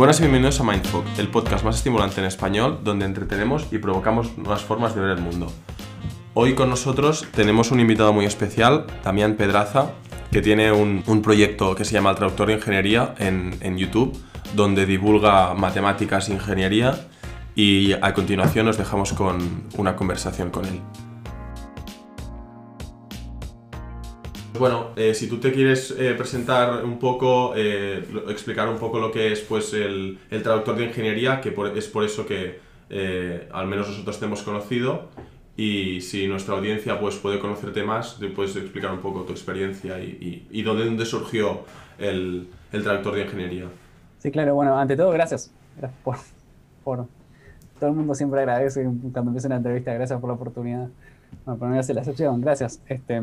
Buenas y bienvenidos a Mindfog, el podcast más estimulante en español donde entretenemos y provocamos nuevas formas de ver el mundo. Hoy con nosotros tenemos un invitado muy especial, Damián Pedraza, que tiene un, proyecto que se llama El Traductor de Ingeniería en, en YouTube, donde divulga matemáticas e ingeniería y a continuación nos dejamos con una conversación con él. Bueno, eh, si tú te quieres eh, presentar un poco, eh, explicar un poco lo que es pues, el, traductor de ingeniería, que es por eso que al menos nosotros te hemos conocido, y si nuestra audiencia pues, puede conocerte más, te puedes explicar un poco tu experiencia y, y, dónde, surgió el, el, traductor de ingeniería. Sí, claro, bueno, ante todo, gracias, gracias por, por todo el mundo siempre agradece cuando empieza una entrevista, gracias por la oportunidad. Bueno, por no hacer la excepción, gracias. Este,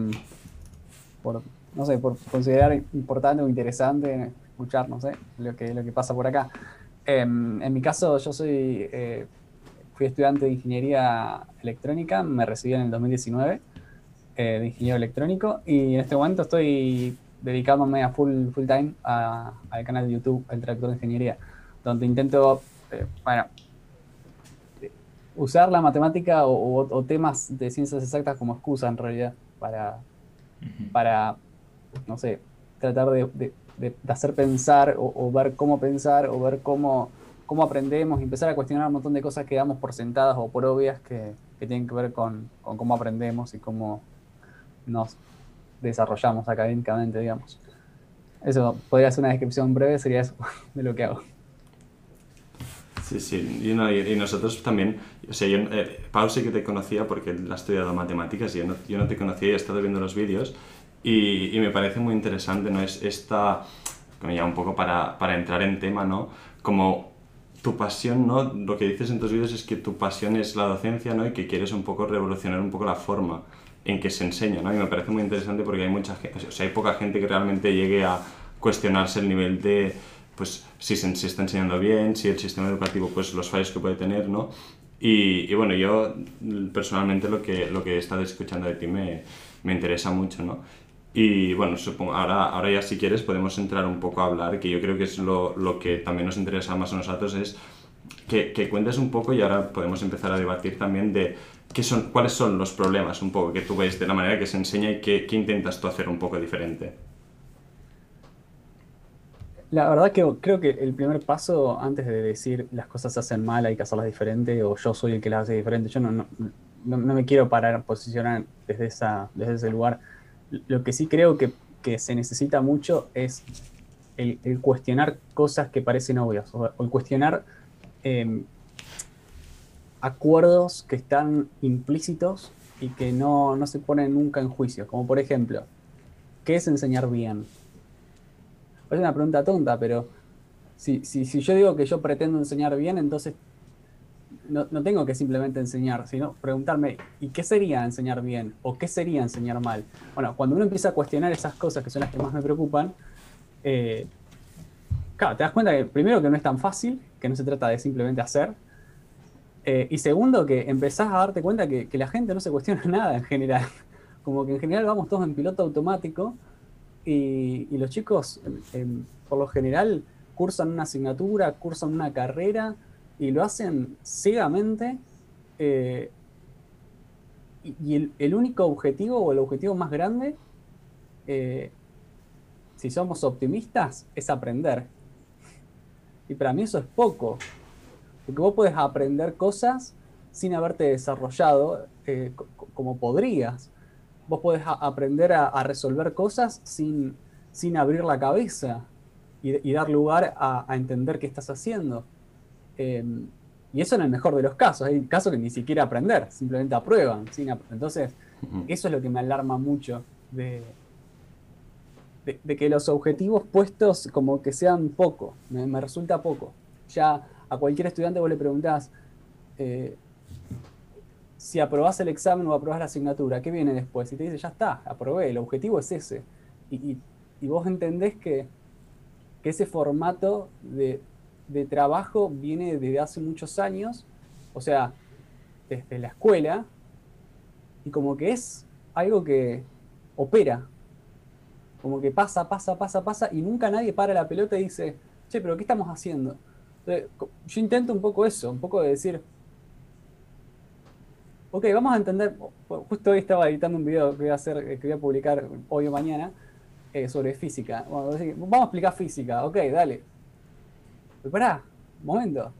por, no sé, por considerar importante o interesante escuchar, no sé, lo que, lo que pasa por acá. Em, en mi caso, yo soy, eh, fui estudiante de ingeniería electrónica, me recibí en el 2019 eh, de ingeniero electrónico y en este momento estoy dedicándome a full, full time al canal de YouTube, El Traductor de Ingeniería, donde intento, eh, bueno, usar la matemática o, temas de ciencias exactas como excusa en realidad para, para no sé, tratar de, hacer pensar o, ver cómo pensar o ver cómo, cómo aprendemos y empezar a cuestionar un montón de cosas que damos por sentadas o por obvias que, tienen que ver con, con, cómo aprendemos y cómo nos desarrollamos académicamente, digamos. Eso podría ser una descripción breve, sería eso de lo que hago. Sí, sí, y, nosotros también, o sea, yo, eh, Pau sí que te conocía porque él ha estudiado matemáticas y yo no, yo no te conocía y he estado viendo los vídeos y, y, me parece muy interesante, ¿no? Es esta, como ya un poco para, para entrar en tema, ¿no? Como tu pasión, ¿no? Lo que dices en tus vídeos es que tu pasión es la docencia, ¿no? Y que quieres un poco revolucionar un poco la forma en que se enseña, ¿no? Y me parece muy interesante porque hay mucha gente, o sea, hay poca gente que realmente llegue a cuestionarse el nivel de pues si se, está enseñando bien, si el sistema educativo, pues los fallos que puede tener, ¿no? Y, bueno, yo personalmente lo que, lo que he estado escuchando de ti me, me interesa mucho, ¿no? Y bueno, supongo, ahora, ahora ya si quieres podemos entrar un poco a hablar, que yo creo que es lo, lo que también nos interesa más a nosotros, es que, que, cuentes un poco y ahora podemos empezar a debatir también de qué son, cuáles son los problemas un poco que tú ves de la manera que se enseña y qué, qué intentas tú hacer un poco diferente. La verdad que creo que el primer paso, antes de decir las cosas se hacen mal, hay que hacerlas diferente, o yo soy el que las hace diferente, yo no, me quiero parar, posicionar desde, ese lugar. Lo que sí creo que, se necesita mucho es el, cuestionar cosas que parecen obvias, o, el cuestionar em, acuerdos que están implícitos y que no se ponen nunca en juicio, como por ejemplo, ¿qué es enseñar bien? Es una pregunta tonta, pero si, si, si, yo digo que yo pretendo enseñar bien, entonces no, tengo que simplemente enseñar, sino preguntarme, ¿y qué sería enseñar bien? ¿O qué sería enseñar mal? Bueno, cuando uno empieza a cuestionar esas cosas que son las que más me preocupan, eh, claro, te das cuenta que primero que no es tan fácil, que no se trata de simplemente hacer, eh, y segundo que empezás a darte cuenta que, que la gente no se cuestiona nada en general, como que en general vamos todos en piloto automático, y, los chicos, por lo general, cursan una asignatura, cursan una carrera y lo hacen ciegamente. Eh, y, el, único objetivo o el objetivo más grande, eh, si somos optimistas, es aprender. Y para mí eso es poco. Porque vos puedes aprender cosas sin haberte desarrollado eh, como podrías vos podés aprender a, resolver cosas sin, sin abrir la cabeza y, dar lugar a, entender qué estás haciendo. Em, y eso en el mejor de los casos. Hay casos que ni siquiera aprender, simplemente aprueban. Entonces, eso es lo que me alarma mucho de, de, que los objetivos puestos como que sean poco. Me, resulta poco. Ya a cualquier estudiante vos le preguntás, eh, si aprobás el examen o aprobás la asignatura, ¿qué viene después? Y te dice, ya está, aprobé, el objetivo es ese. Y, vos entendés que, ese formato de, trabajo viene desde hace muchos años, o sea, desde la escuela, y como que es algo que opera, como que pasa, pasa, pasa, pasa, y nunca nadie para la pelota y dice, che, pero ¿qué estamos haciendo? yo intento un poco eso, un poco de decir, ok, vamos a entender, justo hoy estaba editando un video que voy a, hacer, que voy a publicar hoy o mañana eh, sobre física. vamos a explicar física, ok, dale. Pero pará, momento,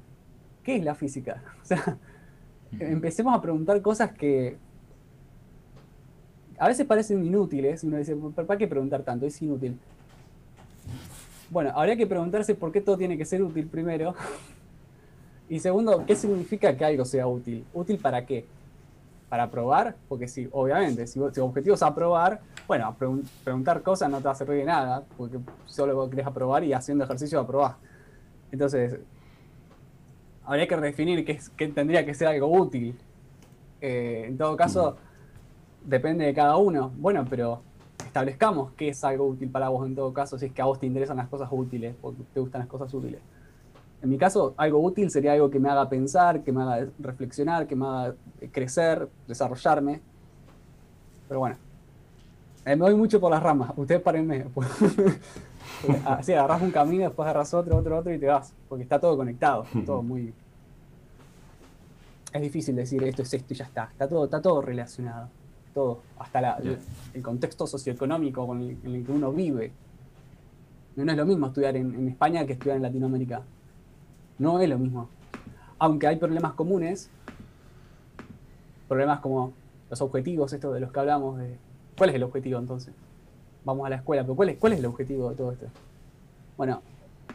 ¿qué es la física? O sea, empecemos a preguntar cosas que a veces parecen inútiles. Uno dice, ¿para qué preguntar tanto? Es inútil. Bueno, habría que preguntarse por qué todo tiene que ser útil primero. Y segundo, ¿qué significa que algo sea útil? ¿Útil para qué? ¿Para probar? Porque sí, obviamente, si, tu objetivo es aprobar, bueno, preguntar cosas no te va a servir de nada, porque solo querés aprobar y haciendo ejercicio aprobás. Entonces, habría que redefinir qué, qué tendría que ser algo útil. Eh, en todo caso, depende de cada uno. Bueno, pero establezcamos qué es algo útil para vos en todo caso, si es que a vos te interesan las cosas útiles o te gustan las cosas útiles. En mi caso, algo útil sería algo que me haga pensar, que me haga reflexionar, que me haga crecer, desarrollarme. Pero bueno, eh, me voy mucho por las ramas. Ustedes párenme. Así agarras un camino, después agarras otro, otro, otro y te vas. Porque está todo conectado. Todo muy. Es difícil decir esto es esto y ya está. Está todo, está todo relacionado todo, hasta el, contexto socioeconómico con el, en el que uno vive. No es lo mismo estudiar en, España que estudiar en Latinoamérica. No es lo mismo. Aunque hay problemas comunes, problemas como los objetivos, estos de los que hablamos, de ¿cuál es el objetivo entonces? Vamos a la escuela, pero ¿cuál es, cuál es el objetivo de todo esto? Bueno,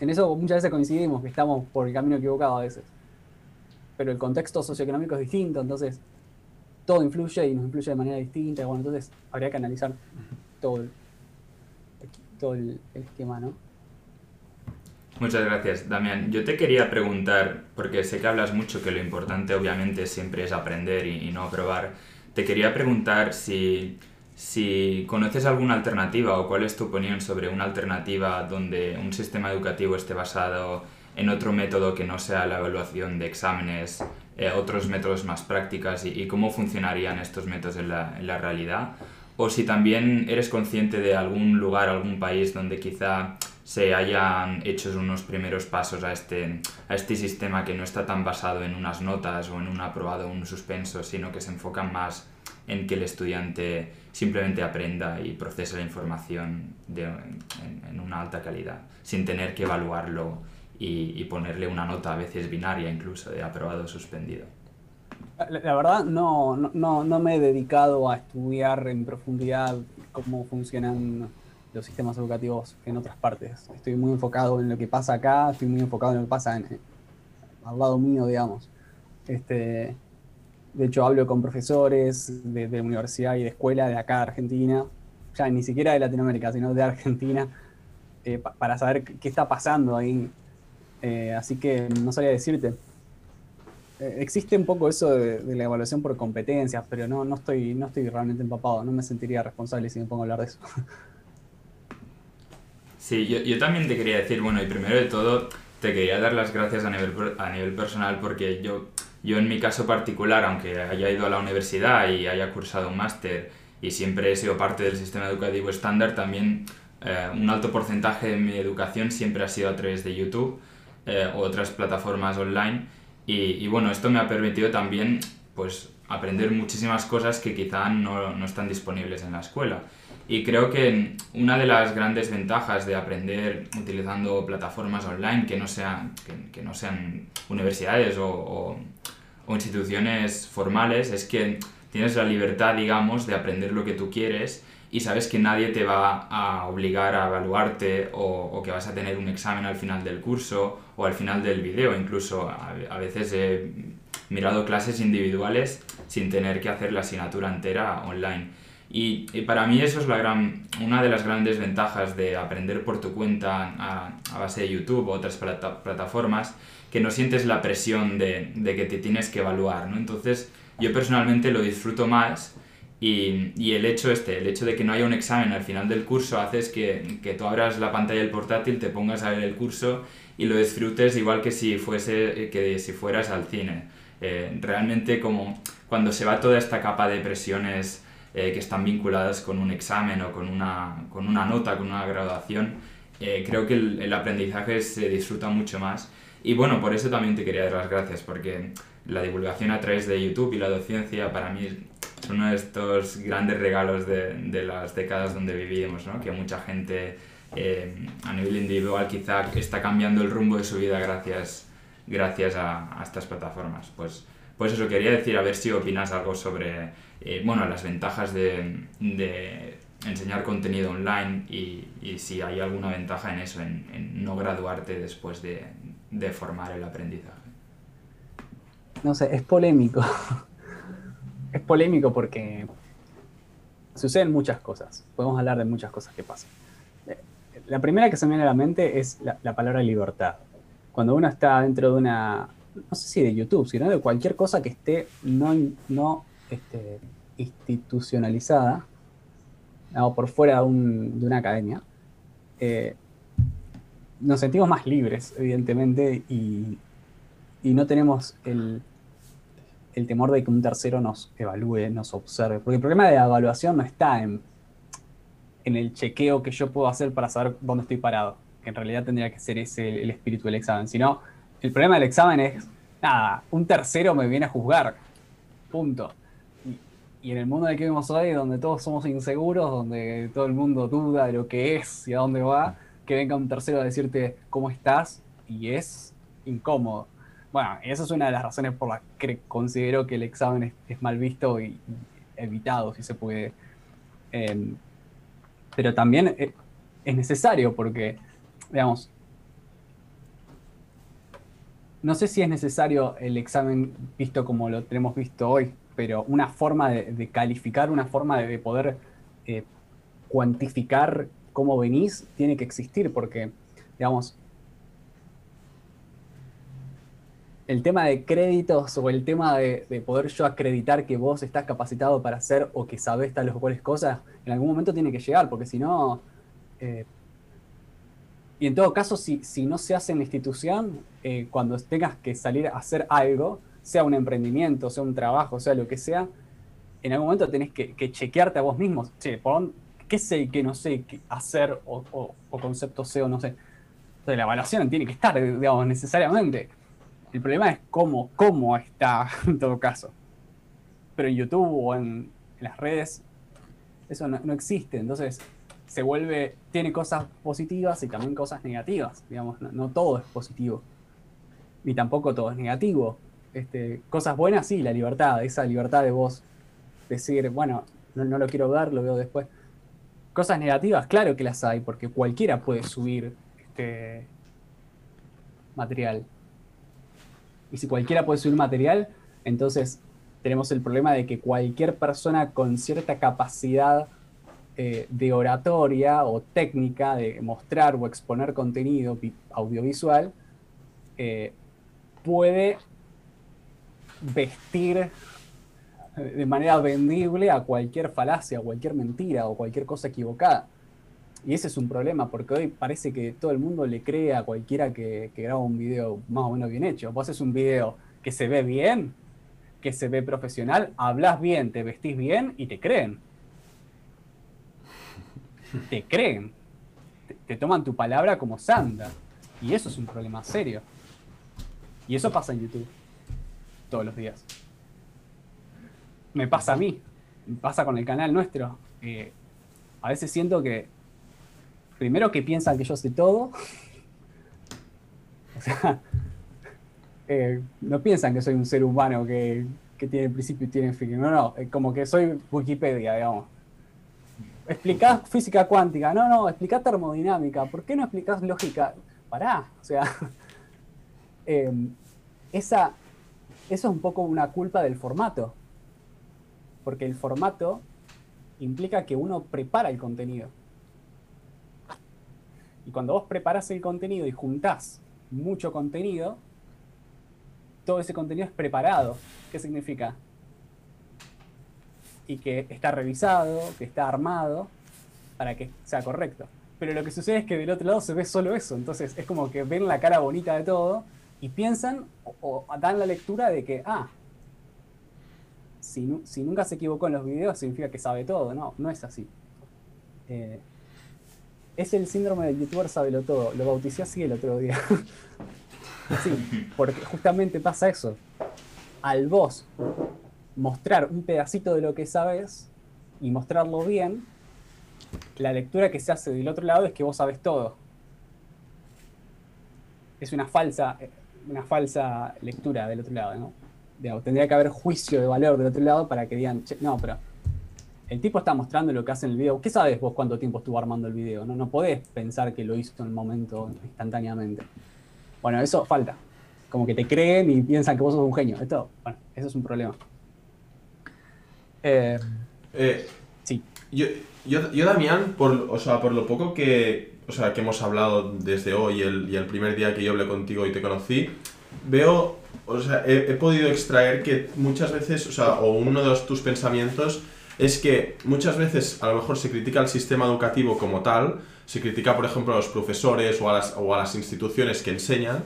en eso muchas veces coincidimos que estamos por el camino equivocado a veces. Pero el contexto socioeconómico es distinto, entonces todo influye y nos influye de manera distinta. Bueno, entonces habría que analizar todo el, todo el, esquema, ¿no? Muchas gracias, Damián. Yo te quería preguntar, porque sé que hablas mucho que lo importante obviamente siempre es aprender y, no probar. Te quería preguntar si, si conoces alguna alternativa o cuál es tu opinión sobre una alternativa donde un sistema educativo esté basado en otro método que no sea la evaluación de exámenes eh, otros métodos más prácticas y, cómo funcionarían estos métodos en la, en la, realidad. O si también eres consciente de algún lugar, algún país donde quizá se hayan hecho unos primeros pasos a este, a este sistema que no está tan basado en unas notas o en un aprobado o un suspenso, sino que se enfocan más en que el estudiante simplemente aprenda y procese la información de, en, una alta calidad, sin tener que evaluarlo y, ponerle una nota a veces binaria incluso de aprobado o suspendido. La, verdad no, no, no, me he dedicado a estudiar en profundidad cómo funcionan los sistemas educativos en otras partes. Estoy muy enfocado en lo que pasa acá, estoy muy enfocado en lo que pasa en, al lado mío, digamos. Este, de hecho, hablo con profesores de, universidad y de escuela de acá, de Argentina, ya ni siquiera de Latinoamérica, sino de Argentina, eh, para saber qué está pasando ahí eh, así que no sabía decirte. Eh, existe un poco eso de, la evaluación por competencias, pero no, no, estoy, no estoy realmente empapado. No me sentiría responsable si me pongo a hablar de eso. Sí, yo, yo también te quería decir, bueno, y primero de todo, te quería dar las gracias a nivel, a nivel personal porque yo, yo en mi caso particular, aunque haya ido a la universidad y haya cursado un máster y siempre he sido parte del sistema educativo estándar, también eh, un alto porcentaje de mi educación siempre ha sido a través de YouTube eh, otras plataformas online. Y, bueno, esto me ha permitido también pues, aprender muchísimas cosas que quizá no, no, están disponibles en la escuela. Y creo que una de las grandes ventajas de aprender utilizando plataformas online que no sean, que, no sean universidades o, o, o, instituciones formales es que tienes la libertad, digamos, de aprender lo que tú quieres y sabes que nadie te va a obligar a evaluarte o, que vas a tener un examen al final del curso o al final del video. Incluso a, veces he mirado clases individuales sin tener que hacer la asignatura entera online. Y, para mí eso es la gran, una de las grandes ventajas de aprender por tu cuenta a, base de YouTube o otras plataformas, que no sientes la presión de, de que te tienes que evaluar. ¿no? Entonces yo personalmente lo disfruto más y, y, el hecho este, el hecho de que no haya un examen al final del curso hace que, que tú abras la pantalla del portátil, te pongas a ver el curso y lo disfrutes igual que si, fuese, que si fueras al cine. Eh, realmente como cuando se va toda esta capa de presiones eh, que están vinculadas con un examen o con una, con una nota, con una graduación, eh, creo que el, el, aprendizaje se disfruta mucho más. Y bueno, por eso también te quería dar las gracias, porque la divulgación a través de YouTube y la docencia para mí es uno de estos grandes regalos de, de las décadas donde vivimos, ¿no? que mucha gente eh, a nivel individual quizá está cambiando el rumbo de su vida gracias, gracias a, a estas plataformas. Pues, pues eso quería decir, a ver si opinas algo sobre eh, bueno, las ventajas de, enseñar contenido online y, si hay alguna ventaja en eso, en, no graduarte después de, de formar el aprendizaje. No sé, es polémico. es polémico porque suceden muchas cosas. Podemos hablar de muchas cosas que pasan. Eh, la primera que se me viene a la mente es la, la, palabra libertad. Cuando uno está dentro de una, no sé si de YouTube, sino de cualquier cosa que esté no, no este, institucionalizada, o por fuera de, un, de una academia, eh, nos sentimos más libres, evidentemente, y, no tenemos el, temor de que un tercero nos evalúe, nos observe. Porque el problema de la evaluación no está en, en el chequeo que yo puedo hacer para saber dónde estoy parado, que en realidad tendría que ser ese el, el espíritu del examen, sino el problema del examen es, nada, un tercero me viene a juzgar, punto. Y, en el mundo en el que vivimos hoy, donde todos somos inseguros, donde todo el mundo duda de lo que es y a dónde va, que venga un tercero a decirte cómo estás y es incómodo. Bueno, esa es una de las razones por las que considero que el examen es, mal visto y, evitado, si se puede. Eh, pero también es necesario porque, digamos, no sé si es necesario el examen visto como lo tenemos visto hoy, pero una forma de, calificar, una forma de, de poder eh, cuantificar cómo venís, tiene que existir, porque, digamos, el tema de créditos o el tema de, de, poder yo acreditar que vos estás capacitado para hacer o que sabés tal o cuales cosas, en algún momento tiene que llegar, porque si no... Eh, y en todo caso, si, si, no se hace en la institución, eh, cuando tengas que salir a hacer algo, sea un emprendimiento, sea un trabajo, sea lo que sea, en algún momento tenés que, que chequearte a vos mismo. Che, ¿por ¿qué sé qué no sé qué hacer o, o, o concepto sé o no sé? Entonces la evaluación tiene que estar, digamos, necesariamente. El problema es cómo, cómo está en todo caso. Pero en YouTube o en, las redes, eso no, no, existe. Entonces se vuelve, tiene cosas positivas y también cosas negativas. Digamos, no, no todo es positivo. Ni tampoco todo es negativo. Este, cosas buenas, sí, la libertad, esa libertad de vos decir, bueno, no, no lo quiero ver, lo veo después. Cosas negativas, claro que las hay, porque cualquiera puede subir este material. Y si cualquiera puede subir material, entonces tenemos el problema de que cualquier persona con cierta capacidad eh, de oratoria o técnica de mostrar o exponer contenido audiovisual eh, puede vestir de manera vendible a cualquier falacia, a cualquier mentira o cualquier cosa equivocada. Y ese es un problema, porque hoy parece que todo el mundo le cree a cualquiera que, que graba un video más o menos bien hecho. Vos haces un video que se ve bien, que se ve profesional, hablas bien, te vestís bien y te creen. Te creen. Te, te toman tu palabra como santa. Y eso es un problema serio. Y eso pasa en YouTube. Todos los días. Me pasa a mí. Me pasa con el canal nuestro. Eh, a veces siento que primero que piensan que yo sé todo. O sea, eh, no piensan que soy un ser humano que, que tiene principio y tiene fin. No, no, eh, como que soy Wikipedia, digamos. Explicás física cuántica, no, no, explicás termodinámica, ¿por qué no explicás lógica? Pará, o sea, eh, esa, eso es un poco una culpa del formato, porque el formato implica que uno prepara el contenido. Y cuando vos preparás el contenido y juntás mucho contenido, todo ese contenido es preparado. ¿Qué significa? Y que está revisado, que está armado para que sea correcto. Pero lo que sucede es que del otro lado se ve solo eso. Entonces es como que ven la cara bonita de todo y piensan o, dan la lectura de que, ah, si, si, nunca se equivocó en los videos significa que sabe todo. No, no es así. Eh, es el síndrome del youtuber sabelo todo. Lo bauticé así el otro día. Sí, porque justamente pasa eso. Al vos mostrar un pedacito de lo que sabes y mostrarlo bien, la lectura que se hace del otro lado es que vos sabes todo. Es una falsa, una falsa lectura del otro lado, ¿no? tendría que haber juicio de valor del otro lado para que digan, no, pero el tipo está mostrando lo que hace en el video. ¿Qué sabes vos cuánto tiempo estuvo armando el video? No, no podés pensar que lo hizo en el momento instantáneamente. Bueno, eso falta. Como que te creen y piensan que vos sos un genio. Esto, bueno, eso es un problema. Eh, eh, sí. Yo, yo, Damián, por, o sea, por lo poco que, o sea, que hemos hablado desde hoy el, y el primer día que yo hablé contigo y te conocí, veo, o sea, he, podido extraer que muchas veces, o sea, o uno de tus pensamientos es que muchas veces a lo mejor se critica el sistema educativo como tal, se critica, por ejemplo, a los profesores o a las, o a las instituciones que enseñan,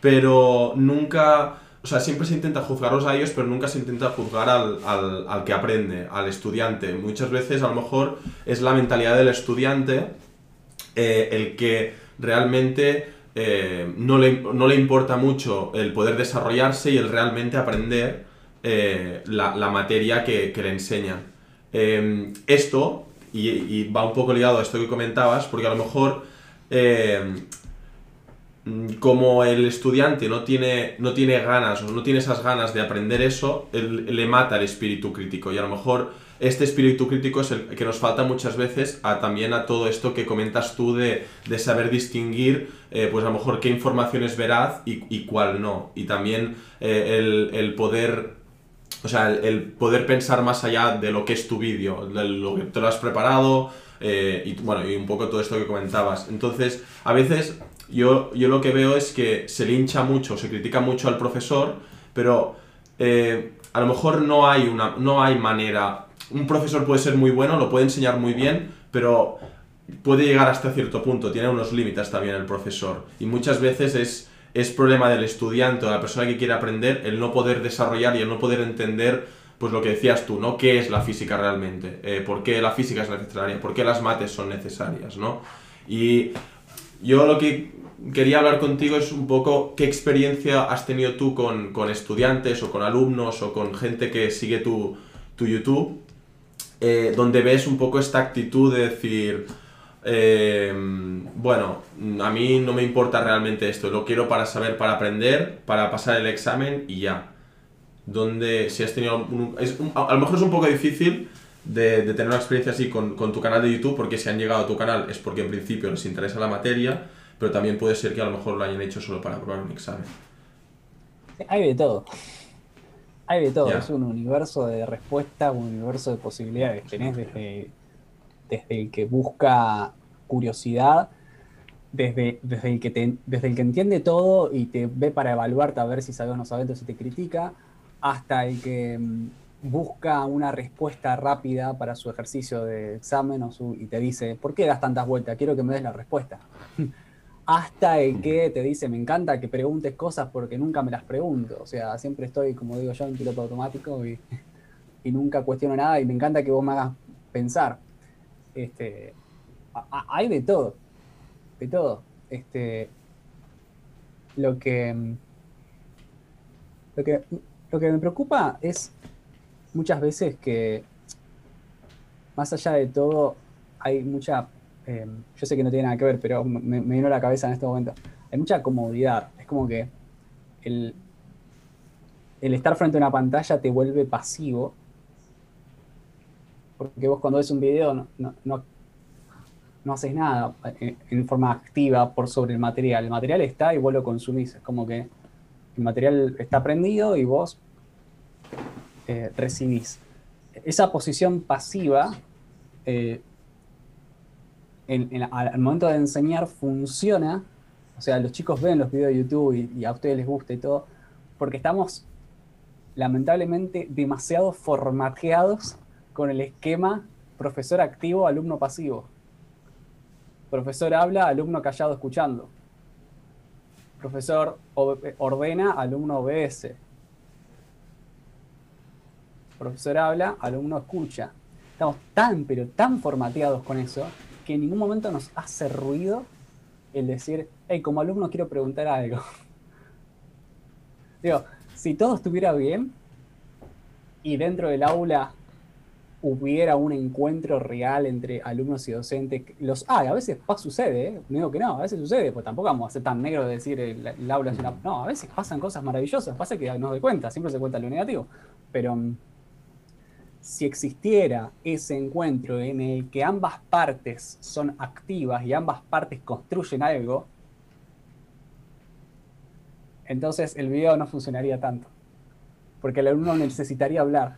pero nunca, o sea, siempre se intenta juzgarlos a ellos, pero nunca se intenta juzgar al, al, al, que aprende, al estudiante. Muchas veces a lo mejor es la mentalidad del estudiante eh, el que realmente eh, no, le, no, le, importa mucho el poder desarrollarse y el realmente aprender eh, la, la, materia que, que le enseñan. esto, y, va un poco ligado a esto que comentabas, porque a lo mejor como el estudiante no tiene, no tiene ganas o no tiene esas ganas de aprender eso, le mata el espíritu crítico. Y a lo mejor este espíritu crítico es el que nos falta muchas veces a, también a todo esto que comentas tú de, de saber distinguir, eh, pues a lo mejor qué información es veraz y, y cuál no. Y también eh, el, el, poder... O sea, el, poder pensar más allá de lo que es tu vídeo, de lo que te lo has preparado, eh, y bueno, y un poco todo esto que comentabas. Entonces, a veces yo, yo lo que veo es que se lincha mucho, se critica mucho al profesor, pero eh, a lo mejor no hay, una, no hay manera. Un profesor puede ser muy bueno, lo puede enseñar muy bien, pero puede llegar hasta cierto punto, tiene unos límites también el profesor. Y muchas veces es, es problema del estudiante o de la persona que quiere aprender el no poder desarrollar y el no poder entender pues lo que decías tú, ¿no? ¿Qué es la física realmente? Eh, ¿Por qué la física es necesaria? ¿Por qué las mates son necesarias, no? Y yo lo que quería hablar contigo es un poco qué experiencia has tenido tú con, estudiantes o con alumnos o con gente que sigue tu, YouTube, eh, donde ves un poco esta actitud de decir, eh, bueno, a mí no me importa realmente esto, lo quiero para saber, para aprender, para pasar el examen y ya. Donde si has tenido... a lo mejor es un poco difícil de, tener una experiencia así con, con tu canal de YouTube, porque si han llegado a tu canal es porque en principio les interesa la materia, pero también puede ser que a lo mejor lo hayan hecho solo para probar un examen. Hay de todo. Hay de todo. Es un universo de respuestas, un universo de posibilidades. Tenés desde, desde el que busca curiosidad, desde, desde, el que desde el que entiende todo y te ve para evaluarte a ver si sabes o no sabes, entonces te critica, hasta el que mm, busca una respuesta rápida para su ejercicio de examen o su, y te dice, ¿por qué das tantas vueltas? Quiero que me des la respuesta. hasta el que te dice, me encanta que preguntes cosas porque nunca me las pregunto. O sea, siempre estoy, como digo yo, en piloto automático y, nunca cuestiono nada y me encanta que vos me hagas pensar. Este, hay de todo, de todo. Este, lo que, lo que, lo que me preocupa es muchas veces que, más allá de todo, hay mucha Em, yo sé que no tiene nada que ver, pero me, vino a la cabeza en este momento. Hay mucha comodidad. Es como que el, el estar frente a una pantalla te vuelve pasivo. Porque vos cuando ves un video no, no, haces nada en, forma activa por sobre el material. El material está y vos lo consumís. Es como que el material está prendido y vos eh, recibís. Esa posición pasiva eh, al momento de enseñar funciona, o sea, los chicos ven los videos de YouTube y, a ustedes les gusta y todo, porque estamos lamentablemente demasiado formateados con el esquema profesor activo, alumno pasivo. Profesor habla, alumno callado escuchando. Profesor ordena, alumno obedece. Profesor habla, alumno escucha. Estamos tan, pero tan formateados con eso que en ningún momento nos hace ruido el decir, hey, como alumno quiero preguntar algo. Digo, si todo estuviera bien y dentro del aula hubiera un encuentro real entre alumnos y docentes, los hay, a veces sucede, ¿eh? digo que no, a veces sucede, pues tampoco vamos a ser tan negro de decir el, aula es una... No, a veces pasan cosas maravillosas, pasa que no doy cuenta, siempre se cuenta lo negativo, pero mm, si existiera ese encuentro en el que ambas partes son activas y ambas partes construyen algo, entonces el video no funcionaría tanto. Porque el alumno necesitaría hablar.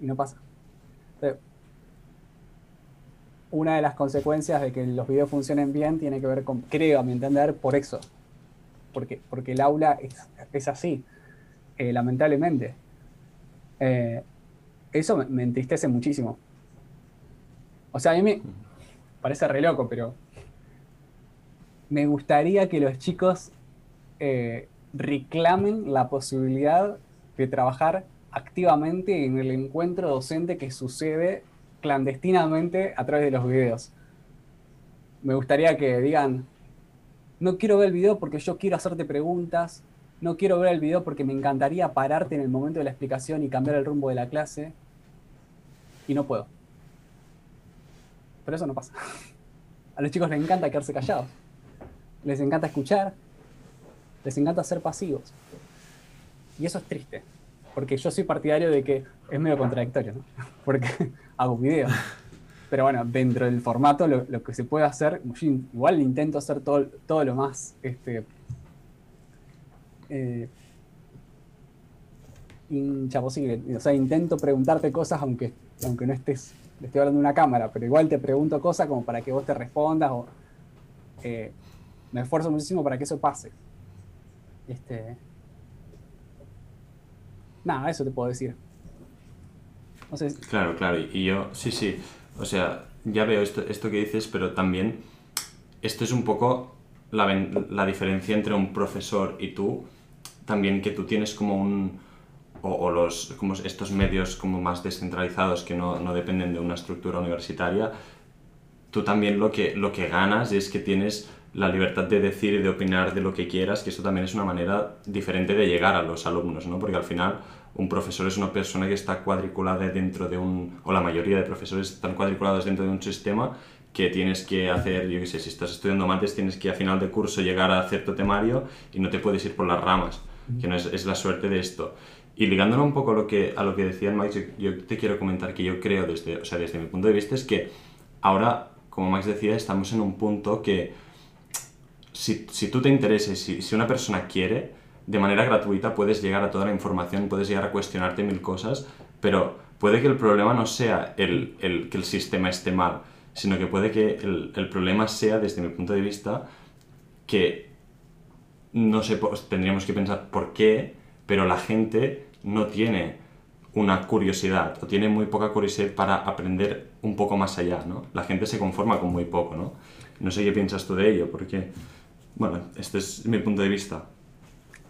Y no pasa. una de las consecuencias de que los videos funcionen bien tiene que ver con, creo, a mi entender, por eso. Porque, porque el aula es, así, eh, lamentablemente. Eh, eso me, entristece muchísimo. O sea, a mí me parece re loco, pero me gustaría que los chicos eh, reclamen la posibilidad de trabajar activamente en el encuentro docente que sucede clandestinamente a través de los videos. Me gustaría que digan, no quiero ver el video porque yo quiero hacerte preguntas, no quiero ver el video porque me encantaría pararte en el momento de la explicación y cambiar el rumbo de la clase, y no puedo. Pero eso no pasa. A los chicos les encanta quedarse callados. Les encanta escuchar. Les encanta ser pasivos. Y eso es triste. Porque yo soy partidario de que es medio contradictorio, ¿no? Porque hago videos. Pero bueno, dentro del formato lo, que se puede hacer, igual intento hacer todo, todo lo más este, eh, hincha posible. O sea, intento preguntarte cosas aunque aunque no estés, le estoy hablando de una cámara, pero igual te pregunto cosas como para que vos te respondas o eh, me esfuerzo muchísimo para que eso pase. Este, nada, eso te puedo decir. Claro, claro, y yo, sí, sí, o sea, ya veo esto, esto que dices, pero también esto es un poco la, la diferencia entre un profesor y tú, también que tú tienes como un, o, los, como estos medios como más descentralizados que no, no, dependen de una estructura universitaria, tú también lo que, lo que ganas es que tienes la libertad de decir y de opinar de lo que quieras, que eso también es una manera diferente de llegar a los alumnos, ¿no? Porque al final un profesor es una persona que está cuadriculada dentro de un, o la mayoría de profesores están cuadriculados dentro de un sistema que tienes que hacer, yo qué sé, si estás estudiando mates tienes que a final de curso llegar a cierto temario y no te puedes ir por las ramas, que no es, es la suerte de esto. Y ligándolo un poco a lo que, a lo que decía Max, yo, te quiero comentar que yo creo desde, o sea, desde mi punto de vista es que ahora, como Max decía, estamos en un punto que si, si tú te intereses, si, si una persona quiere, de manera gratuita puedes llegar a toda la información, puedes llegar a cuestionarte mil cosas, pero puede que el problema no sea el, el que el sistema esté mal, sino que puede que el, el, problema sea, desde mi punto de vista, que no sé, tendríamos que pensar por qué pero la gente no tiene una curiosidad o tiene muy poca curiosidad para aprender un poco más allá, ¿no? La gente se conforma con muy poco, ¿no? No sé qué piensas tú de ello, porque, bueno, este es mi punto de vista.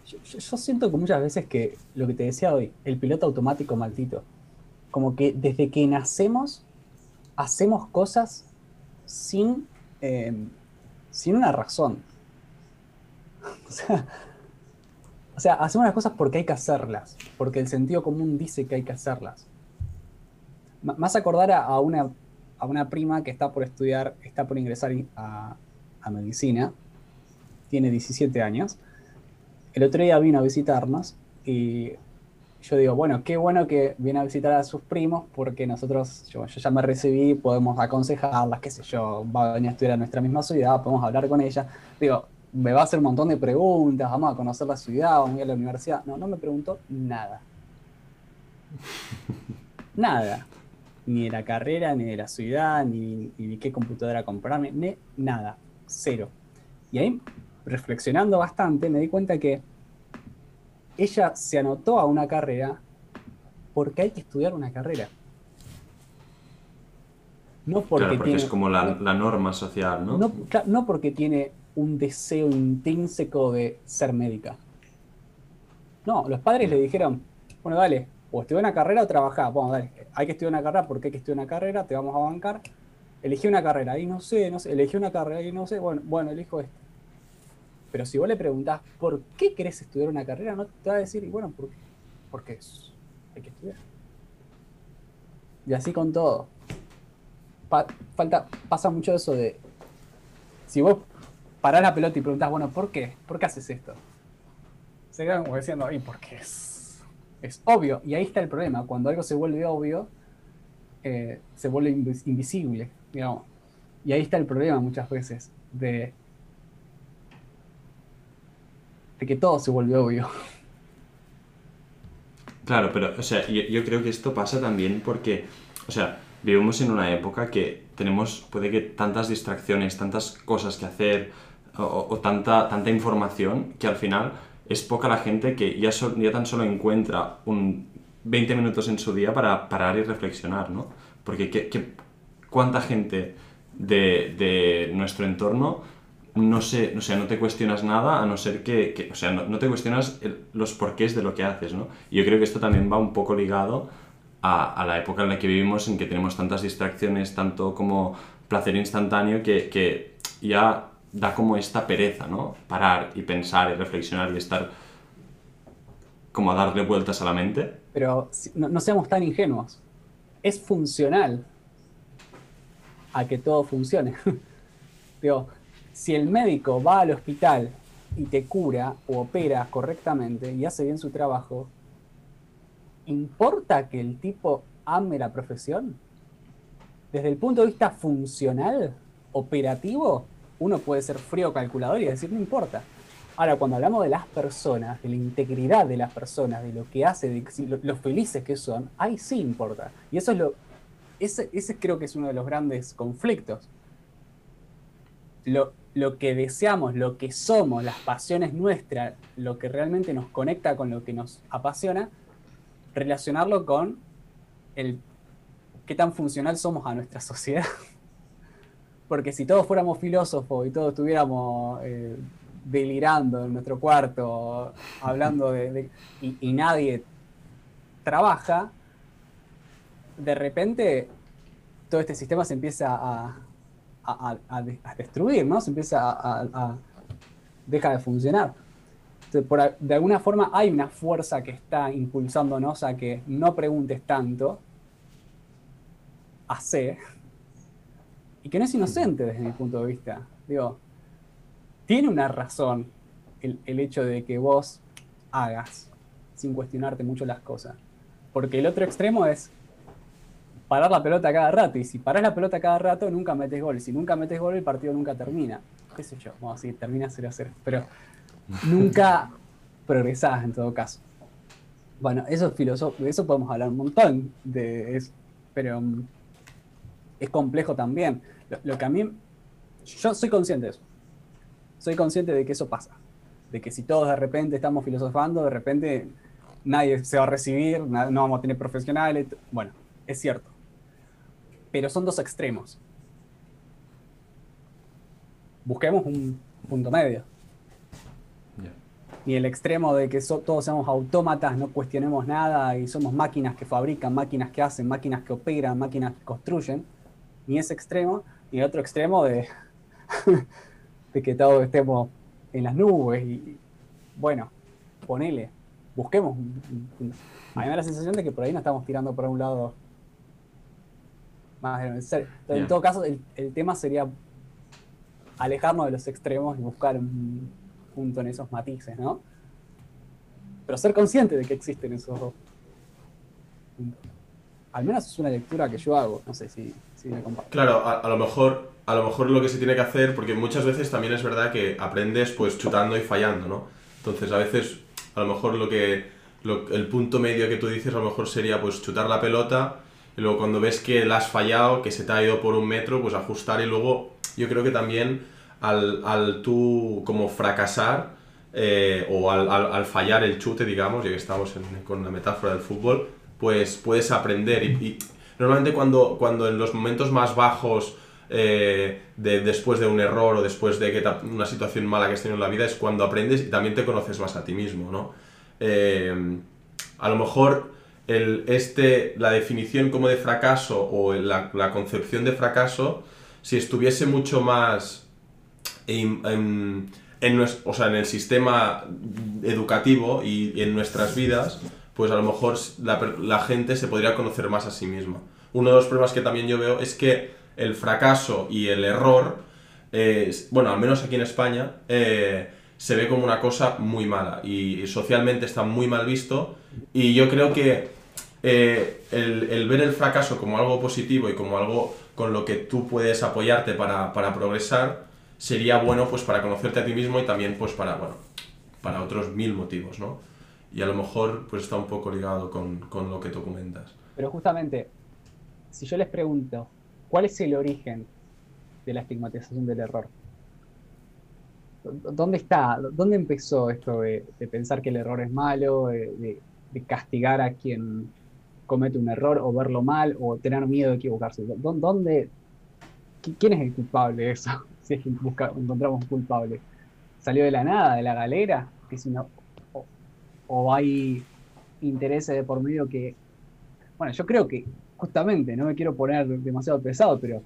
Yo, siento que muchas veces que, lo que te decía hoy, el piloto automático maldito, como que desde que nacemos hacemos cosas sin, eh, sin una razón. O sea, o sea, hacemos las cosas porque hay que hacerlas, porque el sentido común dice que hay que hacerlas. más acordar a, una, a una prima que está por estudiar, está por ingresar a, a medicina, tiene 17 años. El otro día vino a visitarnos y yo digo, bueno, qué bueno que viene a visitar a sus primos porque nosotros, yo, yo, ya me recibí, podemos aconsejarlas, qué sé yo, va a venir a estudiar a nuestra misma ciudad, podemos hablar con ella. Digo, me va a hacer un montón de preguntas, vamos a conocer la ciudad, vamos a ir a la universidad. No, no me preguntó nada. nada. Ni de la carrera, ni de la ciudad, ni, ni qué computadora comprarme, ni nada. Cero. Y ahí, reflexionando bastante, me di cuenta que ella se anotó a una carrera porque hay que estudiar una carrera. No porque, es como la, norma social, ¿no? No, no porque tiene un deseo intrínseco de ser médica. No, los padres le dijeron, bueno, dale, o estudia una carrera o trabajá. Bueno, dale, hay que estudiar una carrera porque hay que estudiar una carrera, te vamos a bancar. Elegí una carrera, y no sé, no sé, elegí una carrera, y no sé, bueno, bueno, elijo esta. Pero si vos le preguntás por qué querés estudiar una carrera, no te va a decir, y bueno, ¿por qué? Porque es- hay que estudiar. Y así con todo. Pa- falta, pasa mucho eso de. Si vos parás la pelota y preguntás, bueno, ¿por qué? ¿Por qué haces esto? Se quedan como diciendo, y porque es, es obvio. Y ahí está el problema. Cuando algo se vuelve obvio, eh, se vuelve invis- invisible, digamos. Y ahí está el problema muchas veces. De, de que todo se vuelve obvio. Claro, pero, o sea, yo, yo creo que esto pasa también porque, o sea, vivimos en una época que tenemos, puede que tantas distracciones, tantas cosas que hacer, o, o tanta, tanta información, que al final es poca la gente que ya, so- ya tan solo encuentra un 20 minutos en su día para parar y reflexionar, ¿no? Porque ¿qué, qué- cuánta gente de, de nuestro entorno no sé, o sea, no te cuestionas nada a no ser que, que- o sea, no, no te cuestionas el- los porqués de lo que haces, ¿no? Y yo creo que esto también va un poco ligado a, a la época en la que vivimos, en que tenemos tantas distracciones, tanto como placer instantáneo, que, que ya da como esta pereza, ¿no? Parar y pensar y reflexionar y estar como a darle vueltas a la mente. Pero no, no seamos tan ingenuos. Es funcional a que todo funcione. Digo, si el médico va al hospital y te cura o opera correctamente y hace bien su trabajo, ¿importa que el tipo ame la profesión? Desde el punto de vista funcional, operativo, uno puede ser frío calculador y decir, no importa. Ahora, cuando hablamos de las personas, de la integridad de las personas, de lo que hace, de lo, lo felices que son, ahí sí importa. Y eso es lo. Ese, ese creo que es uno de los grandes conflictos. Lo, lo que deseamos, lo que somos, las pasiones nuestras, lo que realmente nos conecta con lo que nos apasiona, relacionarlo con el qué tan funcional somos a nuestra sociedad. Porque si todos fuéramos filósofos y todos estuviéramos eh, delirando en nuestro cuarto, hablando de... y, nadie trabaja, de repente todo este sistema se empieza a, a- a- a de- a destruir, ¿no? Se empieza a... deja de funcionar. De alguna forma hay una fuerza que está impulsándonos a que no preguntes tanto, hace, y que no es inocente desde mi punto de vista. Digo, tiene una razón el, el hecho de que vos hagas sin cuestionarte mucho las cosas. Porque el otro extremo es parar la pelota cada rato. Y si parás la pelota cada rato, nunca metes gol. Si nunca metes gol, el partido nunca termina. ¿Qué sé yo? A decir, termina 0 a 0. Pero nunca progresás en todo caso. Bueno, eso es filosófico, de eso podemos hablar un montón de eso, pero mm, es complejo también. Lo, lo que a mí, yo soy consciente de eso. Soy consciente de que eso pasa. De que si todos de repente estamos filosofando, de repente nadie se va a recibir, no vamos a tener profesionales. Bueno, es cierto. Pero son dos extremos. Busquemos un punto medio. Ni el extremo de que so- todos seamos autómatas, no cuestionemos nada y somos máquinas que fabrican, máquinas que hacen, máquinas que operan, máquinas que construyen. Ni ese extremo, el otro extremo de, de que todos estemos en las nubes. Y, bueno, ponele, busquemos. A mí me da la sensación de que por ahí nos estamos tirando por un lado más de necesario. En todo caso, el, el tema sería alejarnos de los extremos y buscar un punto en esos matices, ¿no? Pero ser consciente de que existen esos dos. Al menos es una lectura que yo hago, no sé si, Claro, a, a lo mejor a lo mejor lo que se tiene que hacer, porque muchas veces también es verdad que aprendes pues chutando y fallando, ¿no? Entonces a veces a lo mejor lo que lo- el punto medio que tú dices a lo mejor sería pues chutar la pelota y luego cuando ves que la has fallado, que se te ha ido por un metro, pues ajustar y luego yo creo que también al, al tú como fracasar eh, o al, al- al fallar el chute, digamos, ya que estamos con la metáfora del fútbol, pues puedes aprender. Y normalmente cuando, cuando en los momentos más bajos, eh, de, después de un error o después de que una situación mala que has tenido en la vida, es cuando aprendes y también te conoces más a ti mismo, ¿no? Eh, a lo mejor el, este, la definición como de fracaso o la, la concepción de fracaso, si estuviese mucho más em- em, en, nues- o sea, en el sistema educativo y en nuestras vidas, pues a lo mejor la, la gente se podría conocer más a sí misma. Uno de los problemas que también yo veo es que el fracaso y el error, eh, bueno, al menos aquí en España, eh, se ve como una cosa muy mala y, y socialmente está muy mal visto y yo creo que eh, el, el ver el fracaso como algo positivo y como algo con lo que tú puedes apoyarte para, para progresar sería bueno pues para conocerte a ti mismo y también pues para, bueno, para otros mil motivos, ¿no? Y a lo mejor pues está un poco ligado con, con lo que tú comentas. Pero justamente, si yo les pregunto, ¿cuál es el origen de la estigmatización del error? ¿Dónde está? ¿Dónde empezó esto de, de pensar que el error es malo, de, castigar a quien comete un error o verlo mal o tener miedo de equivocarse? ¿Dó- ¿Dónde, qui- ¿Quién es el culpable de eso? Si es que encontramos un culpable. ¿Salió de la nada, de la galera? Si no- o, hay intereses de por medio que bueno, yo creo que justamente, no me quiero poner demasiado pesado, pero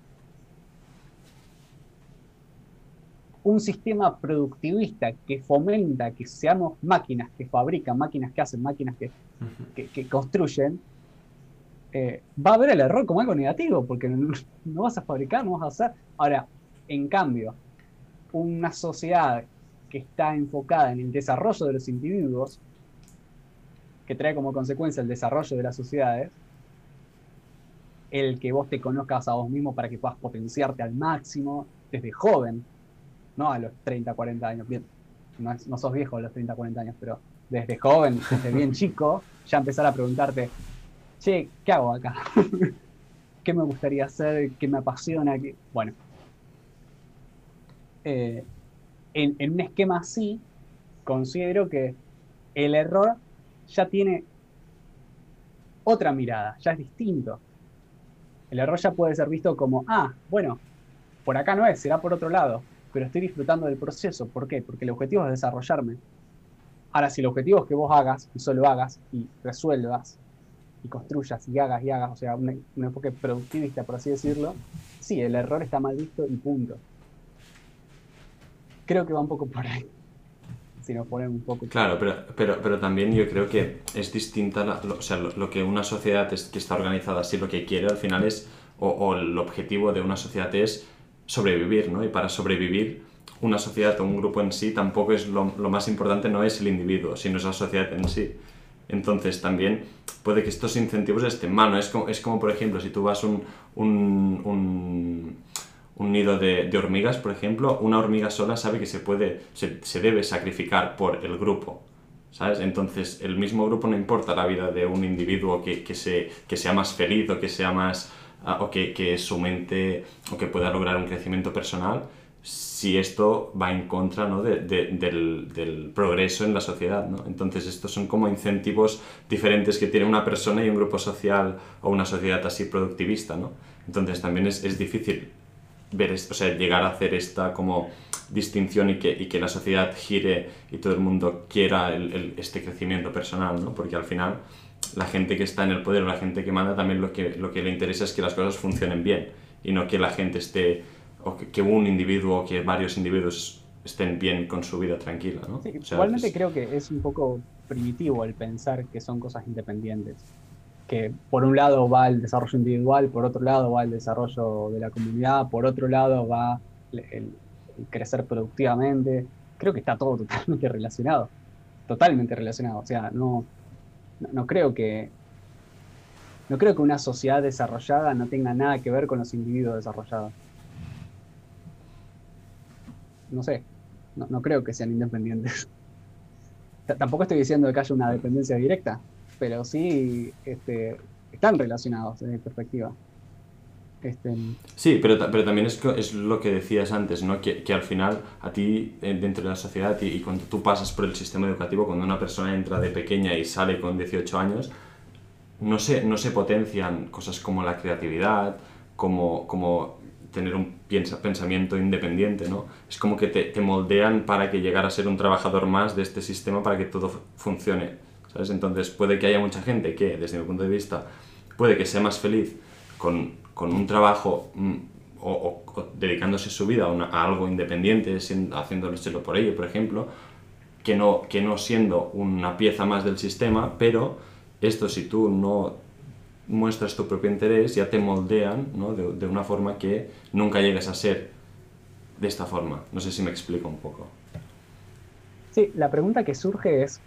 un sistema productivista que fomenta que seamos máquinas que fabrican, máquinas que hacen, máquinas que, que- que construyen, eh, va a ver el error como algo negativo, porque no, no vas a fabricar, no vas a hacer. Ahora, en cambio, una sociedad que está enfocada en el desarrollo de los individuos, que trae como consecuencia el desarrollo de las sociedades, el que vos te conozcas a vos mismo para que puedas potenciarte al máximo desde joven, no a los 30, 40 años, bien, no, no sos viejo a los 30, 40 años, pero desde joven, desde bien chico, ya empezar a preguntarte, che, ¿qué hago acá? ¿Qué me gustaría hacer? ¿Qué me apasiona? ¿Qué-?". Bueno, eh, en, en un esquema así, considero que el error ya tiene otra mirada, ya es distinto. El error ya puede ser visto como, ah, bueno, por acá no es, será por otro lado, pero estoy disfrutando del proceso. ¿Por qué? Porque el objetivo es desarrollarme. Ahora, si el objetivo es que vos hagas y solo hagas y resuelvas y construyas y hagas y hagas, o sea, un, un enfoque productivista, por así decirlo, sí, el error está mal visto y punto. Creo que va un poco por ahí. Si nos ponemos un poco. Claro, pero, pero, pero también yo creo que es distinta, la- lo, o sea, lo, lo que una sociedad es- que está organizada así lo que quiere al final es, o, o el objetivo de una sociedad es sobrevivir, ¿no? Y para sobrevivir, una sociedad o un grupo en sí tampoco es lo, lo más importante, no es el individuo, sino es la sociedad en sí. Entonces también puede que estos incentivos estén mal, ¿no? Es como, es como por ejemplo, si tú vas un, un, un, un nido de, hormigas, por ejemplo, una hormiga sola sabe que se puede, se, se debe sacrificar por el grupo, ¿sabes? Entonces, el mismo grupo no importa la vida de un individuo que, que, se, que sea más feliz o que sea más, ah, o que, que su mente, o que pueda lograr un crecimiento personal, si esto va en contra ¿no? de- del, del progreso en la sociedad. ¿no? Entonces, estos son como incentivos diferentes que tiene una persona y un grupo social o una sociedad así productivista. ¿no? Entonces, también es, es difícil ver, o sea, llegar a hacer esta como distinción y que, y que la sociedad gire y todo el mundo quiera el- el- este crecimiento personal, ¿no? Porque al final la gente que está en el poder o la gente que manda también lo que, lo que le interesa es que las cosas funcionen bien y no que la gente esté, o que, que un individuo o que varios individuos estén bien con su vida tranquila, ¿no? Sí, O sea, igualmente es- creo que es un poco primitivo el pensar que son cosas independientes. Que por un lado va el desarrollo individual, por otro lado va el desarrollo de la comunidad, por otro lado va el, crecer productivamente. Creo que está todo totalmente relacionado. Totalmente relacionado. O sea, no, no, creo que. No creo que una sociedad desarrollada no tenga nada que ver con los individuos desarrollados. No sé, no, no creo que sean independientes. Tampoco estoy diciendo que haya una dependencia directa, pero sí este, están relacionados desde mi perspectiva. Este, Sí, pero, pero también es, es lo que decías antes, ¿no? Que, que al final a ti, eh, dentro de la sociedad, y, y cuando tú pasas por el sistema educativo, cuando una persona entra de pequeña y sale con 18 años, no se, no se potencian cosas como la creatividad, como, como tener un piensa- pensamiento independiente, ¿no? Es como que te, te moldean para que llegara a ser un trabajador más de este sistema para que todo fu- funcione, ¿sabes? Entonces puede que haya mucha gente que, desde mi punto de vista, puede que sea más feliz con, con un trabajo mm, o, o- o dedicándose su vida a, una- a algo independiente, siendo, haciéndolo por ello, por ejemplo, que no, que no siendo una pieza más del sistema, pero esto si tú no muestras tu propio interés, ya te moldean ¿no? de, de una forma que nunca llegues a ser de esta forma. No sé si me explico un poco. Sí, la pregunta que surge es,